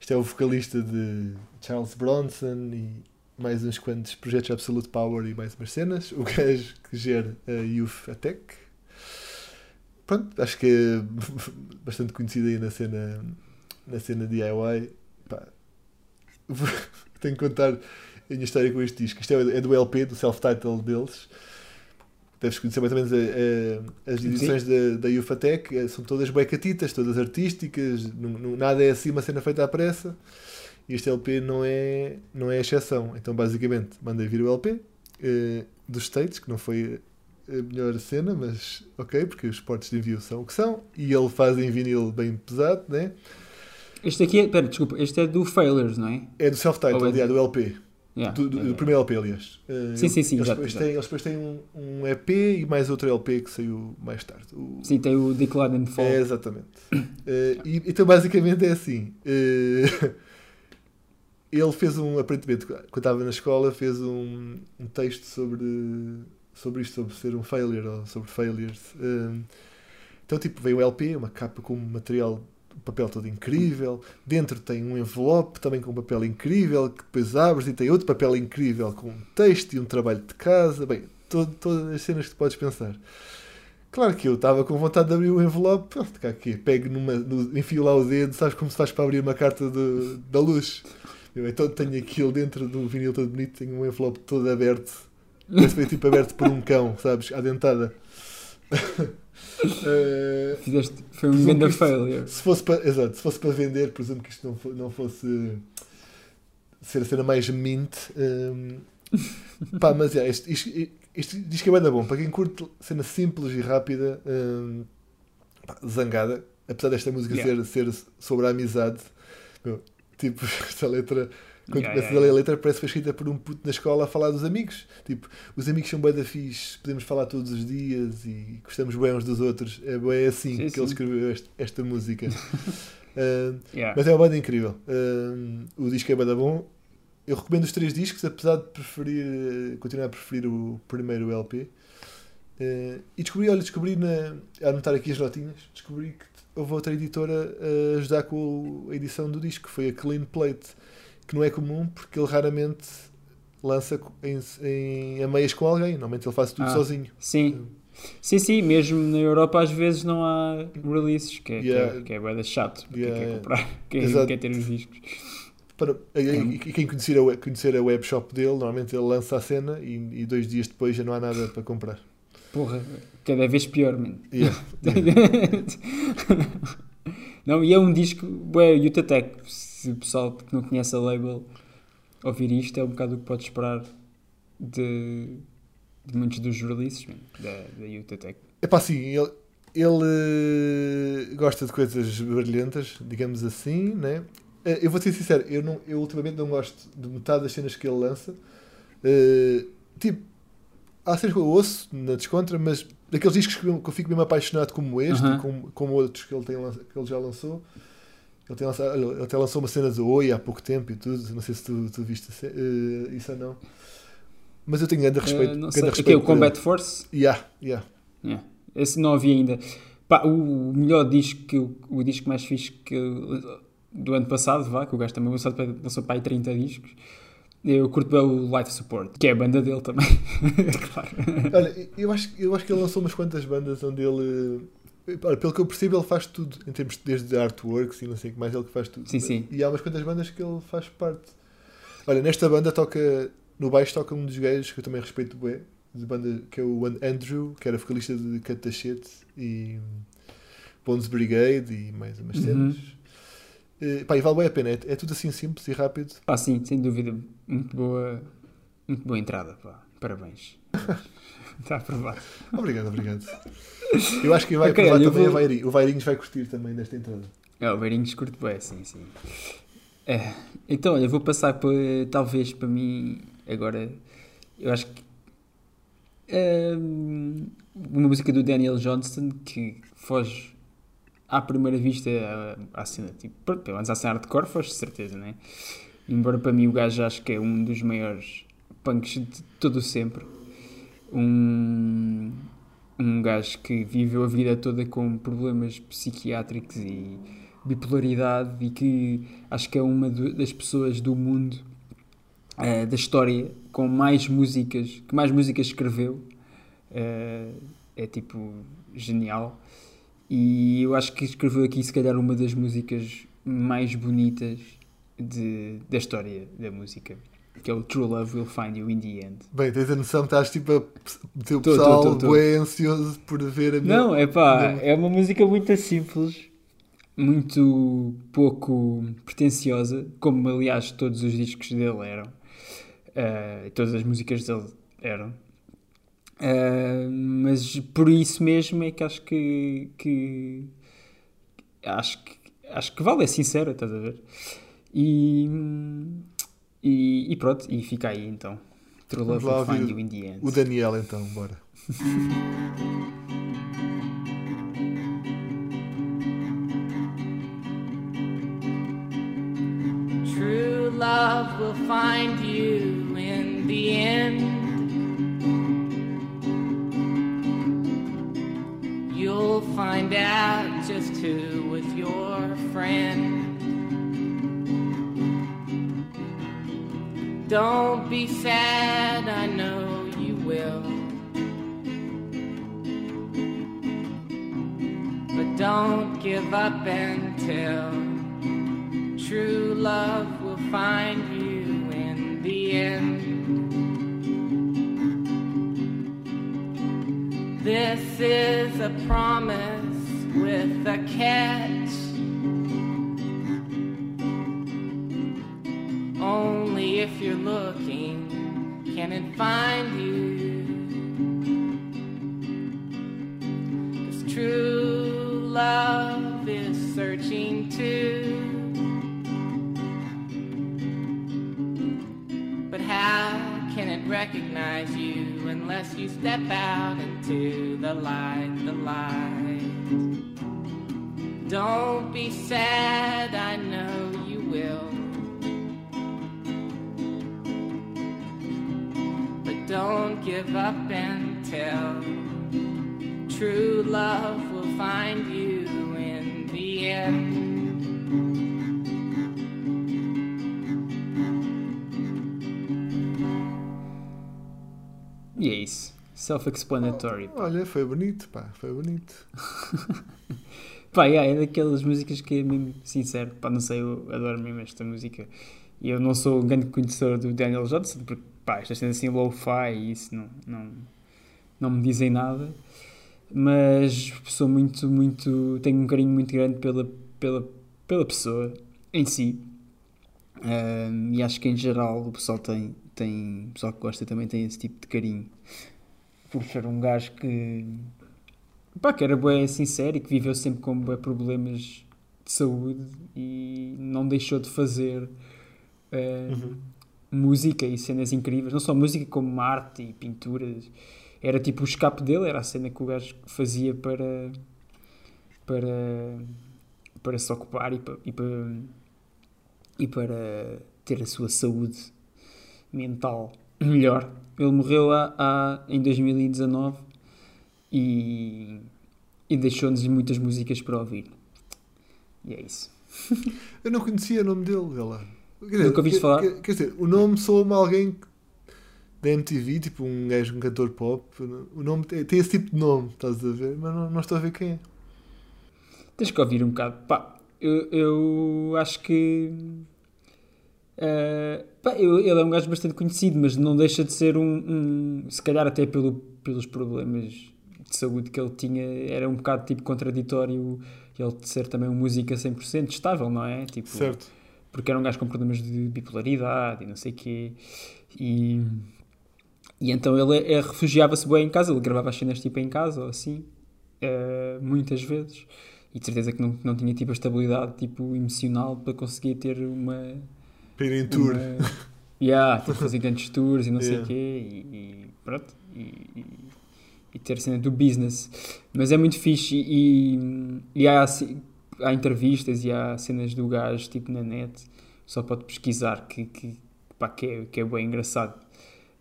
Isto é o vocalista de Charles Bronson e mais uns quantos projetos Absolute Power e mais umas cenas. O gajo que gera a Youth Attack. Pronto, acho que é bastante conhecido aí na cena, na cena DIY. Pá, tenho que contar minha história com este disco. Isto é, é do LP, do self-title deles. Deves conhecer mais ou menos a- a- as edições da, da Ufatec. eh, São todas becatitas, todas artísticas. não- não- nada é assim uma cena feita à pressa. E este LP não é, não é exceção. Então, basicamente, mandei vir o LP eh, dos States, que não foi a melhor cena, mas ok, porque os portos de envio são o que são. E ele faz em vinil bem pesado, né? Este aqui é. Pera, desculpa, este é do Failures, não é? É do self-title, é do LP. Yeah. Do, do- do primeiro LP, aliás. Eh, Sim, sim, sim, Eles, exato, depois, exato. têm, eles depois têm um, um EP e mais outro LP que saiu mais tarde. O- Sim, tem o Decline and Fall. É, exatamente. Eh, e, então, basicamente, é assim. eh, ele fez um, aparentemente, quando estava na escola, fez um, um texto sobre, sobre isto, sobre ser um failure, ou sobre failures. Eh, então, tipo, veio o LP, uma capa com um material, um papel todo incrível. Dentro tem um envelope também com um papel incrível, que depois abres e tem outro papel incrível com um texto e um trabalho de casa. Bem, todo- todas as cenas que podes pensar. Claro que eu estava com vontade de abrir o envelope. Cá aqui, pego numa, no, enfio lá o dedo, sabes como se faz para abrir uma carta da luz. Eu, então tenho aquilo dentro do vinil todo bonito, tenho um envelope todo aberto. Parece tipo aberto por um cão, sabes? À dentada. Eh, Fizeste, foi um grande isto- failure. se fosse para, exato, se fosse para vender, presumo que isto não, não fosse ser a cena mais mint. hum, pá, mas é, este, isto, isto diz que é banda bom. Para quem curte cena simples e rápida, hum, pá, zangada, apesar desta música Yeah. ser, ser sobre a amizade, meu, tipo, esta letra. Quando Yeah, começas yeah, a ler a letra, parece que foi escrita por um puto na escola a falar dos amigos. Tipo, os amigos são bué da fixe, podemos falar todos os dias e gostamos bem uns dos outros. É bem assim Sim, que sim. ele escreveu este- esta música. Ah, Yeah. mas é uma banda incrível. Ah, o disco é banda bom. Eu recomendo os três discos, apesar de preferir, continuar a preferir o primeiro LP. Ah, e descobri, olha, descobri na, a anotar aqui as notinhas, descobri que houve outra editora a ajudar com a edição do disco, foi a Clean Plate, que não é comum porque ele raramente lança em, em, a meias com alguém, normalmente ele faz tudo Ah. sozinho. Sim. Sim, sim, mesmo na Europa às vezes não há releases, que é, Yeah. que é, que é da chato, porque Yeah, quer yeah. comprar, quem Exato. quer ter os discos. Para, e, É. quem conhecer a, conhecer a webshop dele, normalmente ele lança a cena e, e dois dias depois já não há nada para comprar. Porra, cada vez pior, mano. Yeah. não, e é um disco, bué, Utah Tech. Se o pessoal que não conhece a label ouvir isto, é um bocado o que pode esperar de, de muitos dos releases da, da Utah Tech. É pá, sim, ele, ele eh, gosta de coisas brilhantes, digamos assim, né? Eh, Eu vou ser sincero, eu, não, eu ultimamente não gosto de metade das cenas que ele lança. Eh, tipo, há cenas que eu ouço na descontra, mas daqueles discos que eu, que eu fico mesmo apaixonado como este Aham. e como, como outros que ele, tem, que ele já lançou. Ele, lançado, olha, ele até lançou uma cena do Oi há pouco tempo e tudo. Não sei se tu, tu viste eh, isso ou não. Mas eu tenho grande respeito. Eh, não grande sei. respeito é o por ele. Combat Force. Yeah, yeah. Yeah. Esse não ouvi ainda. Pá, o melhor disco, que eu- o disco mais fixe que do ano passado, vá, que o gajo também lançou, para- lançou para aí 30 discos. Eu curto bem o Life Support, que é a banda dele também. claro. Olha, eu acho, eu acho que ele lançou umas quantas bandas onde ele. Olha, pelo que eu percebo, ele faz tudo, em termos de, desde artworks e não sei o que mais, ele que faz tudo. Sim, sim. E há umas quantas bandas que ele faz parte. Olha, nesta banda toca. No baixo toca um dos gajos que eu também respeito bem, de banda, que é o Andrew, que era vocalista de Shit e Bones Brigade e mais umas Uhum. cenas. Eh, pá, e vale bem a pena, é, é tudo assim simples e rápido. Pá, sim, sem dúvida. Muito boa, muito boa entrada, pá. Parabéns. Está aprovado. Obrigado, obrigado. Eu acho que vai Ok, provar olha, eu também vou- a Vairinhos. O Vairinhos vai curtir também desta entrada. É, o Beirinhos curto bem, sim, sim. É, então, olha, vou passar para, talvez para mim, agora, eu acho que hum, uma música do Daniel Johnston que foge à primeira vista, à, à cena, tipo, pelo menos à cena hardcore, de certeza, né? Embora para mim o gajo acho que é um dos maiores punks de todo o sempre. Um, um gajo que viveu a vida toda com problemas psiquiátricos e bipolaridade e que acho que é uma das pessoas do mundo, eh, da história, com mais músicas, que mais músicas escreveu. Eh, é tipo genial. E eu acho que escreveu aqui, se calhar, uma das músicas mais bonitas de, da história da música, que é o True Love Will Find You in the End. Bem, tens a noção que estás tipo a meter o Tô, tô, pessoal tô, tô. bué ansioso por ver a minha. Não, é pá, é uma música muito simples, muito pouco pretenciosa, como aliás todos os discos dele eram, e todas as músicas dele eram. Eh, mas por isso mesmo é que acho que, que acho que acho que vale, é sincera, estás a ver? E, e, e pronto, e fica aí então. True Vamos Love lá will find you in the end. O Daniel, então, bora. True love will find you in the end. You'll find out just who was your friend. Don't be sad, I know you will. But don't give up until true love will find you in the end. This is a promise with a catch. Only you're looking can it find you. 'Cause true love is searching too. But how can it recognize you unless you step out into the light, the light? Don't be sad, I know don't give up until true love will find you in the end. E é isso. Self-explanatory. Olha, foi bonito, pá, foi bonito. Pá, yeah, é daquelas músicas que é mesmo sincero. Pá, não sei, eu adoro mesmo esta música. E eu não sou um grande conhecedor do Daniel Johnson, porque pá, estas cenas assim low-fi e isso não, não, não me dizem nada. Mas sou muito, muito. tenho um carinho muito grande pela, pela, pela pessoa em si. Ahm, e acho que em geral o pessoal tem, tem. O pessoal que gosta também tem esse tipo de carinho. Por ser um gajo que. Pá, que era bué sincero e que viveu sempre com bué problemas de saúde e não deixou de fazer eh, música e cenas incríveis. Não só música, como arte e pinturas. Era tipo o escape dele, era a cena que o gajo fazia para. para. para se ocupar e para. e para, e para ter a sua saúde mental melhor. Ele morreu há, há- em 2019 e, e deixou-nos muitas músicas para ouvir. E é isso. Eu não conhecia o nome dele. Quer dizer, Nunca ouviste quer- falar? Quer, quer dizer, o nome soa-me alguém da MTV, tipo um gajo, um cantor pop. O nome tem, esse tipo de nome, estás a ver? Mas não, não estou a ver quem é. Tens que ouvir um bocado. Pá, eu, eu acho que. eh, pá, eu- ele é um gajo bastante conhecido, mas não deixa de ser um. um- se calhar, até pelo, pelos problemas de saúde que ele tinha, era um bocado tipo contraditório ele ser também um músico a 100% estável, não é? Tipo, Certo. Porque era um gajo com problemas de bipolaridade e não sei o quê. E, e então ele é, refugiava-se bem em casa, ele gravava as cenas tipo em casa ou assim, eh, muitas vezes. E de certeza que não, não tinha tipo a estabilidade tipo, emocional para conseguir ter uma. Para ir em tour. Uma, yeah, tipo, fazer grandes tours e não sei o Yeah. quê. E, e pronto. E, e- e ter a cena do business. Mas é muito fixe e, e há, assim- há entrevistas e há cenas do gajo tipo na net, só pode pesquisar que, que, pá, que, é, que é bem engraçado.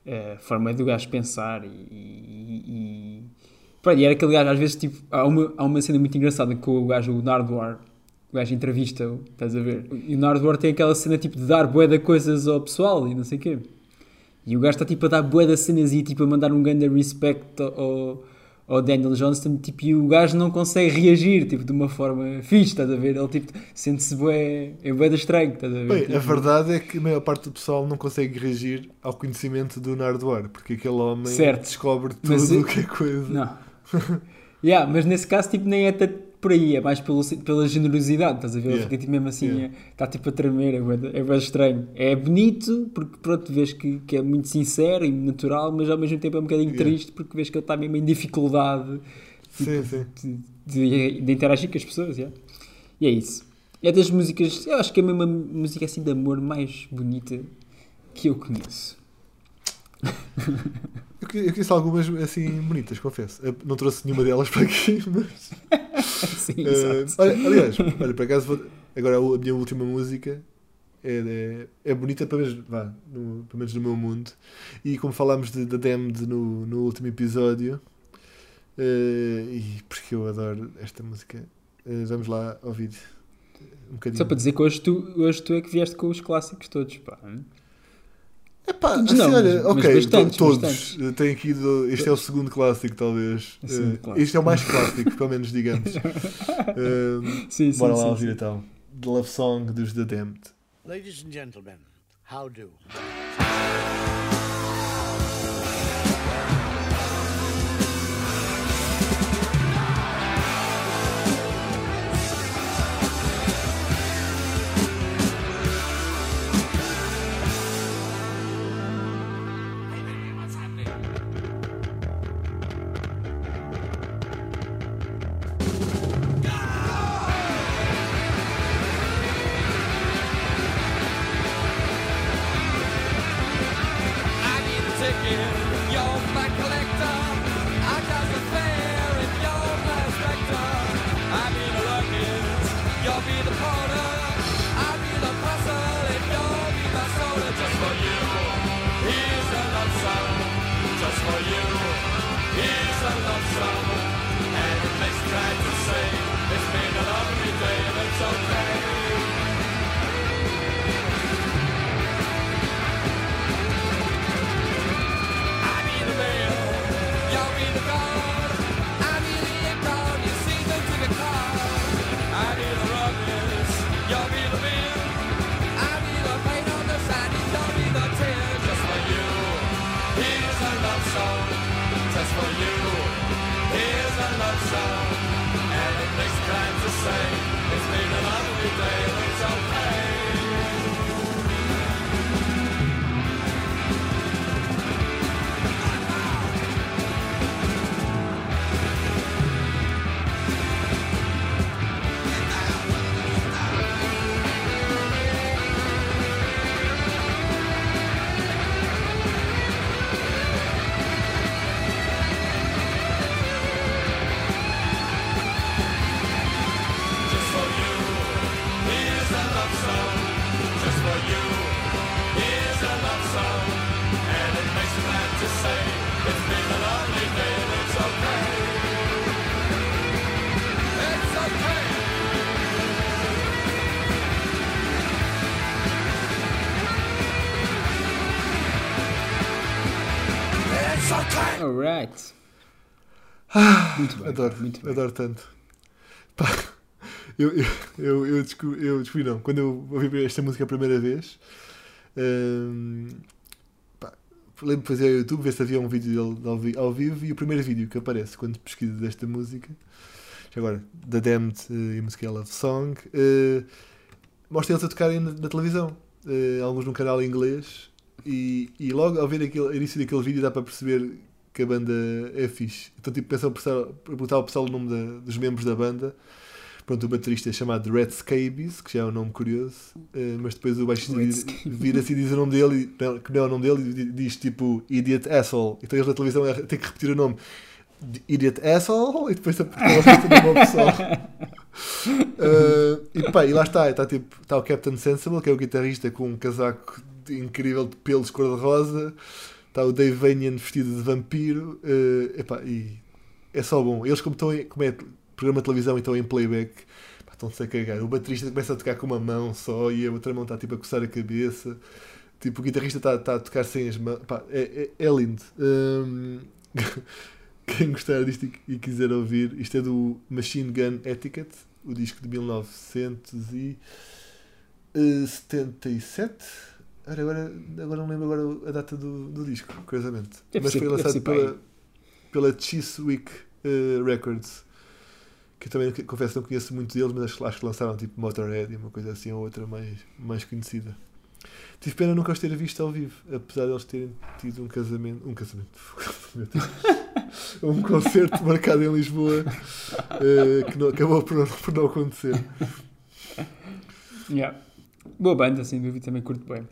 Eh, A forma do gajo pensar e, e, e, pá, e era aquele gajo, às vezes tipo, há uma, há uma cena muito engraçada com o gajo, o Nardwar, o gajo entrevista-o, estás a ver? E o Nardwar tem aquela cena tipo de dar bué de coisas ao pessoal e não sei o quê. E o gajo está tipo a dar bué de cenas e tipo a mandar um grande respect ao, ao Daniel Johnston tipo, e o gajo não consegue reagir tipo, de uma forma fixe, estás a ver? Ele tipo sente-se bué, é bué de estranho, estás a ver? Bem, Tipo, a verdade é que a maior parte do pessoal não consegue reagir ao conhecimento do Nardwar, porque aquele homem Certo. descobre tudo Mas o que é coisa. Não. yeah, mas nesse caso tipo, nem é tanto por aí, é mais pelo, pela generosidade, estás a ver? Ele Yeah. fica tipo, mesmo assim, Yeah. está tipo a tremer, é de- é bué estranho. É bonito, porque pronto, vês que, que é muito sincero e natural, mas ao mesmo tempo é um bocadinho Yeah. triste porque vês que ele está mesmo em dificuldade Sim, sim. de, de- de interagir com as pessoas, yeah. e é isso. É das músicas, eu acho que é mesmo a música assim de amor mais bonita que eu conheço. Eu, conheço algumas assim bonitas, confesso. Eu não trouxe nenhuma delas para aqui, mas. Sim, exato. olha, aliás, olha, por acaso, vou- agora a minha última música é, é, é bonita, pelo menos, vá, no, pelo menos no meu mundo. E como falámos de, da Damned no, no último episódio, eh, e porque eu adoro esta música, eh, vamos lá ouvir um bocadinho. Só para dizer que hoje tu, hoje tu é que vieste com os clássicos todos, pá. Epá, assim, não, olha, mas- ok, mas bastantes, to- todos. bastantes. Tem aqui, do- este é o segundo clássico, talvez. É o segundo Eh, clássico. Este é o mais clássico, pelo menos, digamos. Eh, Sim, sim, bora lá sim, ouvir sim. então. The Love Song dos The Damned. Ladies and gentlemen, how do? Alright. Muito bem. Adoro, muito bem. adoro tanto. Pá, eu, eu, eu, eu, descobri, eu descobri, não, quando eu ouvi esta música a primeira vez, hum, pá, lembro-me de fazer ao YouTube, ver se havia um vídeo dele ao, vi- ao vivo e o primeiro vídeo que aparece quando pesquiso desta música, já agora, The Damned eh, e a música Love Song, eh, mostra eles a tocarem na, na televisão, eh, alguns num canal inglês, e, e logo ao ver aquele, início daquele vídeo dá para perceber que a banda é fixe. Então, tipo, pensam perguntar ao pessoal o nome da- dos membros da banda. Pronto, o baterista é chamado Red Scabies, que já é um nome curioso, eh, mas depois o baixista vira-se e diz o nome dele, que não é o nome dele, e di- diz tipo Idiot Asshole. Então eles na televisão é- têm que repetir o nome. Idiot Asshole e depois foto do meu pessoal. Uh, e, pá, e lá está, está, tipo, está o Captain Sensible, que é o guitarrista com um casaco incrível de pelos cor-de-rosa. Está o Dave Vanian vestido de vampiro. Uh, epá, e é só bom. Eles, como, estão em, como é programa de televisão e estão em playback, estão-se a cagar. O baterista começa a tocar com uma mão só e a outra mão está tipo, a coçar a cabeça. Tipo, o guitarrista está, está a tocar sem as mãos. É, é, é lindo. Um, quem gostar disto e quiser ouvir, isto é do Machine Gun Etiquette, o disco de 1977. Ora, agora, agora não lembro agora a data do, do disco, curiosamente. Deve Mas ser- foi lançado para pela, aí. pela Chiswick eh, Records. Que eu também confesso que não conheço muito deles, mas acho, que- acho que lançaram tipo Motorhead e uma coisa assim ou outra mais, mais conhecida. Tive pena nunca os ter visto ao vivo, apesar de eles terem tido um casamento. Um casamento. Um concerto marcado em Lisboa eh, que não, acabou por não, por não acontecer. Yeah. Boa banda, sem dúvida, também curto bem.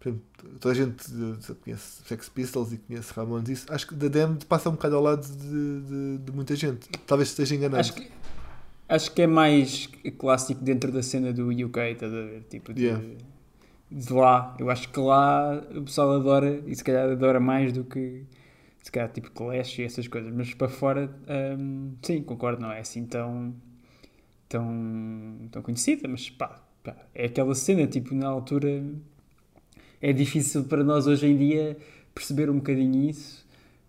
Portanto, toda a gente eh, conhece Sex Pistols e conhece Ramones. Isso, acho que The Damned passa um bocado ao lado de, de, de muita gente. Talvez esteja enganado. Acho que, acho que é mais clássico dentro da cena do UK, estás a ver? Tipo, de, Yeah. de lá. Eu acho que lá o pessoal adora, e se calhar adora mais do que se calhar tipo Clash e essas coisas. Mas para fora, hum, sim, concordo, não é assim tão, tão, tão conhecida, mas pá, pá, é aquela cena, tipo, na altura é difícil para nós hoje em dia perceber um bocadinho isso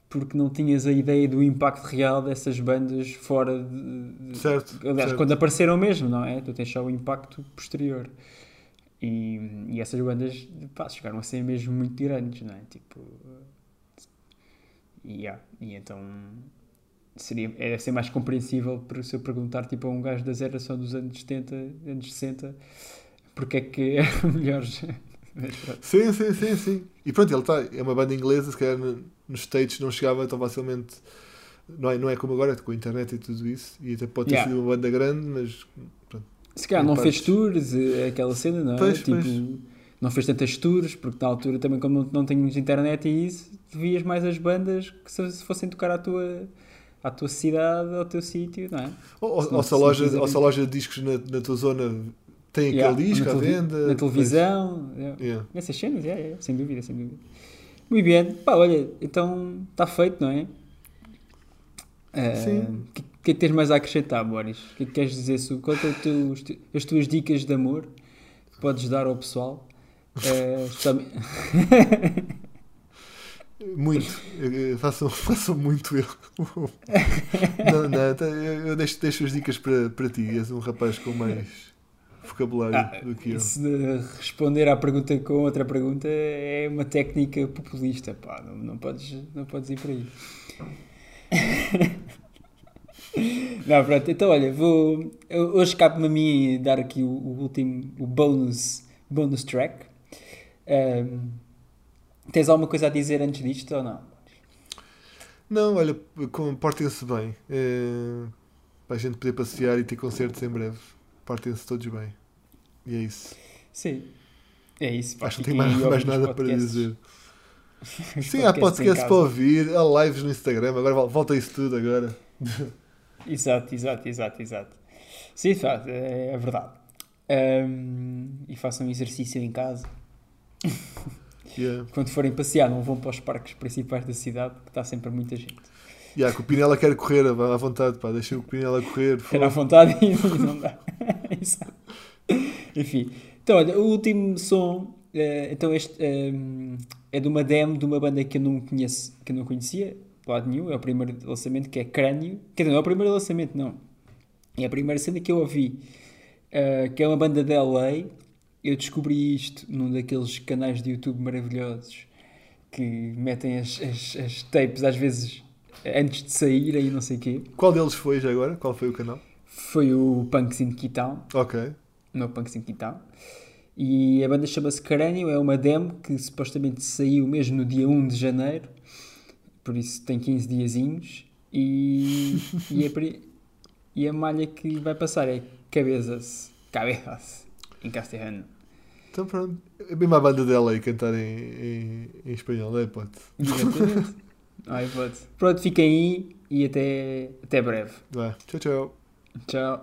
porque não tinhas a ideia do impacto real dessas bandas fora de, Certo. Aliás, certo. quando apareceram mesmo, não é? Tu tens só o impacto posterior. E, e essas bandas pá, chegaram a ser mesmo muito grandes, não é? Tipo. E, yeah, e então seria, é ser mais compreensível para se eu perguntar tipo, a um gajo da geração dos anos 70, anos 60, porque é que eram melhores. Mas pronto. Sim, sim, sim, sim. E pronto, ele está. É uma banda inglesa, se calhar no- nos States não chegava tão facilmente. Não é, não é como agora, com a internet e tudo isso. E até pode ter Yeah. sido uma banda grande, mas. Se calhar não partes. fez tours, eh, aquela cena, não é? Pois, tipo, pois. não fez tantas tours, porque na altura também, como não, tínhamos internet e isso, vias mais as bandas que se, se fossem tocar à tua, à tua cidade, ao teu sítio, não é? Ou, Se não- ou se se a loja, ou se a loja de discos na, na tua zona tem Yeah, aquele disco à venda. Na televisão, yeah. yeah. essas cenas, yeah, sem dúvida, sem dúvida. Muito bem, pá, olha, então está feito, não é? Ah, Sim. O que, que é que tens mais a acrescentar, Boris? O que é que queres dizer sobre é teu- te- as tuas dicas de amor que podes dar ao pessoal? Especialmente- Muito. Façam, façam muito eu. não, não, eu eu deixo, deixo as dicas para, para ti. És um rapaz com mais vocabulário Ah, do que eu. Isso de responder à pergunta com outra pergunta é uma técnica populista, pá, não, não, podes, não podes ir por aí. não, pronto, então olha, vou, hoje cabe-me a mim dar aqui o, o último, o bonus, bonus track. Ahm, tens alguma coisa a dizer antes disto ou não? Não, olha, portem-se bem. Eh, para a gente poder passear e ter concertos em breve. Portem-se todos bem. E é isso. Sim, é isso. Acho que não tem mais, a mais nada para dizer. Sim, há podcasts para ouvir, há lives no Instagram. Agora vol- volta isso tudo agora. Exato, exato, exato, exato. Sim, é, é verdade. Ahm, e façam exercício em casa. Yeah. Quando forem passear, não vão para os parques principais da cidade, que está sempre muita gente. Yeah, que o Pinela quer correr à à vontade, pá. Deixa o Pinela correr. Era à vontade e não dá. Exato. Enfim. Então, olha, o último som. eh, então, este ehm, é de uma demo de uma banda que eu não conheço, que eu não conhecia, de lado nenhum. É o primeiro lançamento, que é Crânio. Quer dizer, não é o primeiro lançamento, não. É a primeira cena que eu ouvi, eh, que é uma banda de LA. Eu descobri isto num daqueles canais de YouTube maravilhosos que metem as, as, as tapes às vezes antes de saírem e não sei o quê. Qual deles foi já agora? Qual foi o canal? Foi o Punks in Keytown, No Punks in Keytown. E a banda chama-se Crânio, é uma demo que supostamente saiu mesmo no dia 1 de janeiro, por isso tem 15 diazinhos. E, e, a, pri- e a malha que vai passar é Cabezas, Cabezas, em castelhano. Então pronto. É mesmo a banda dela aí cantar em, em, em espanhol, é pode. Exatamente. Ai, pode. Pronto, fiquem aí e até, até breve. Vá, tchau, tchau. Tchau.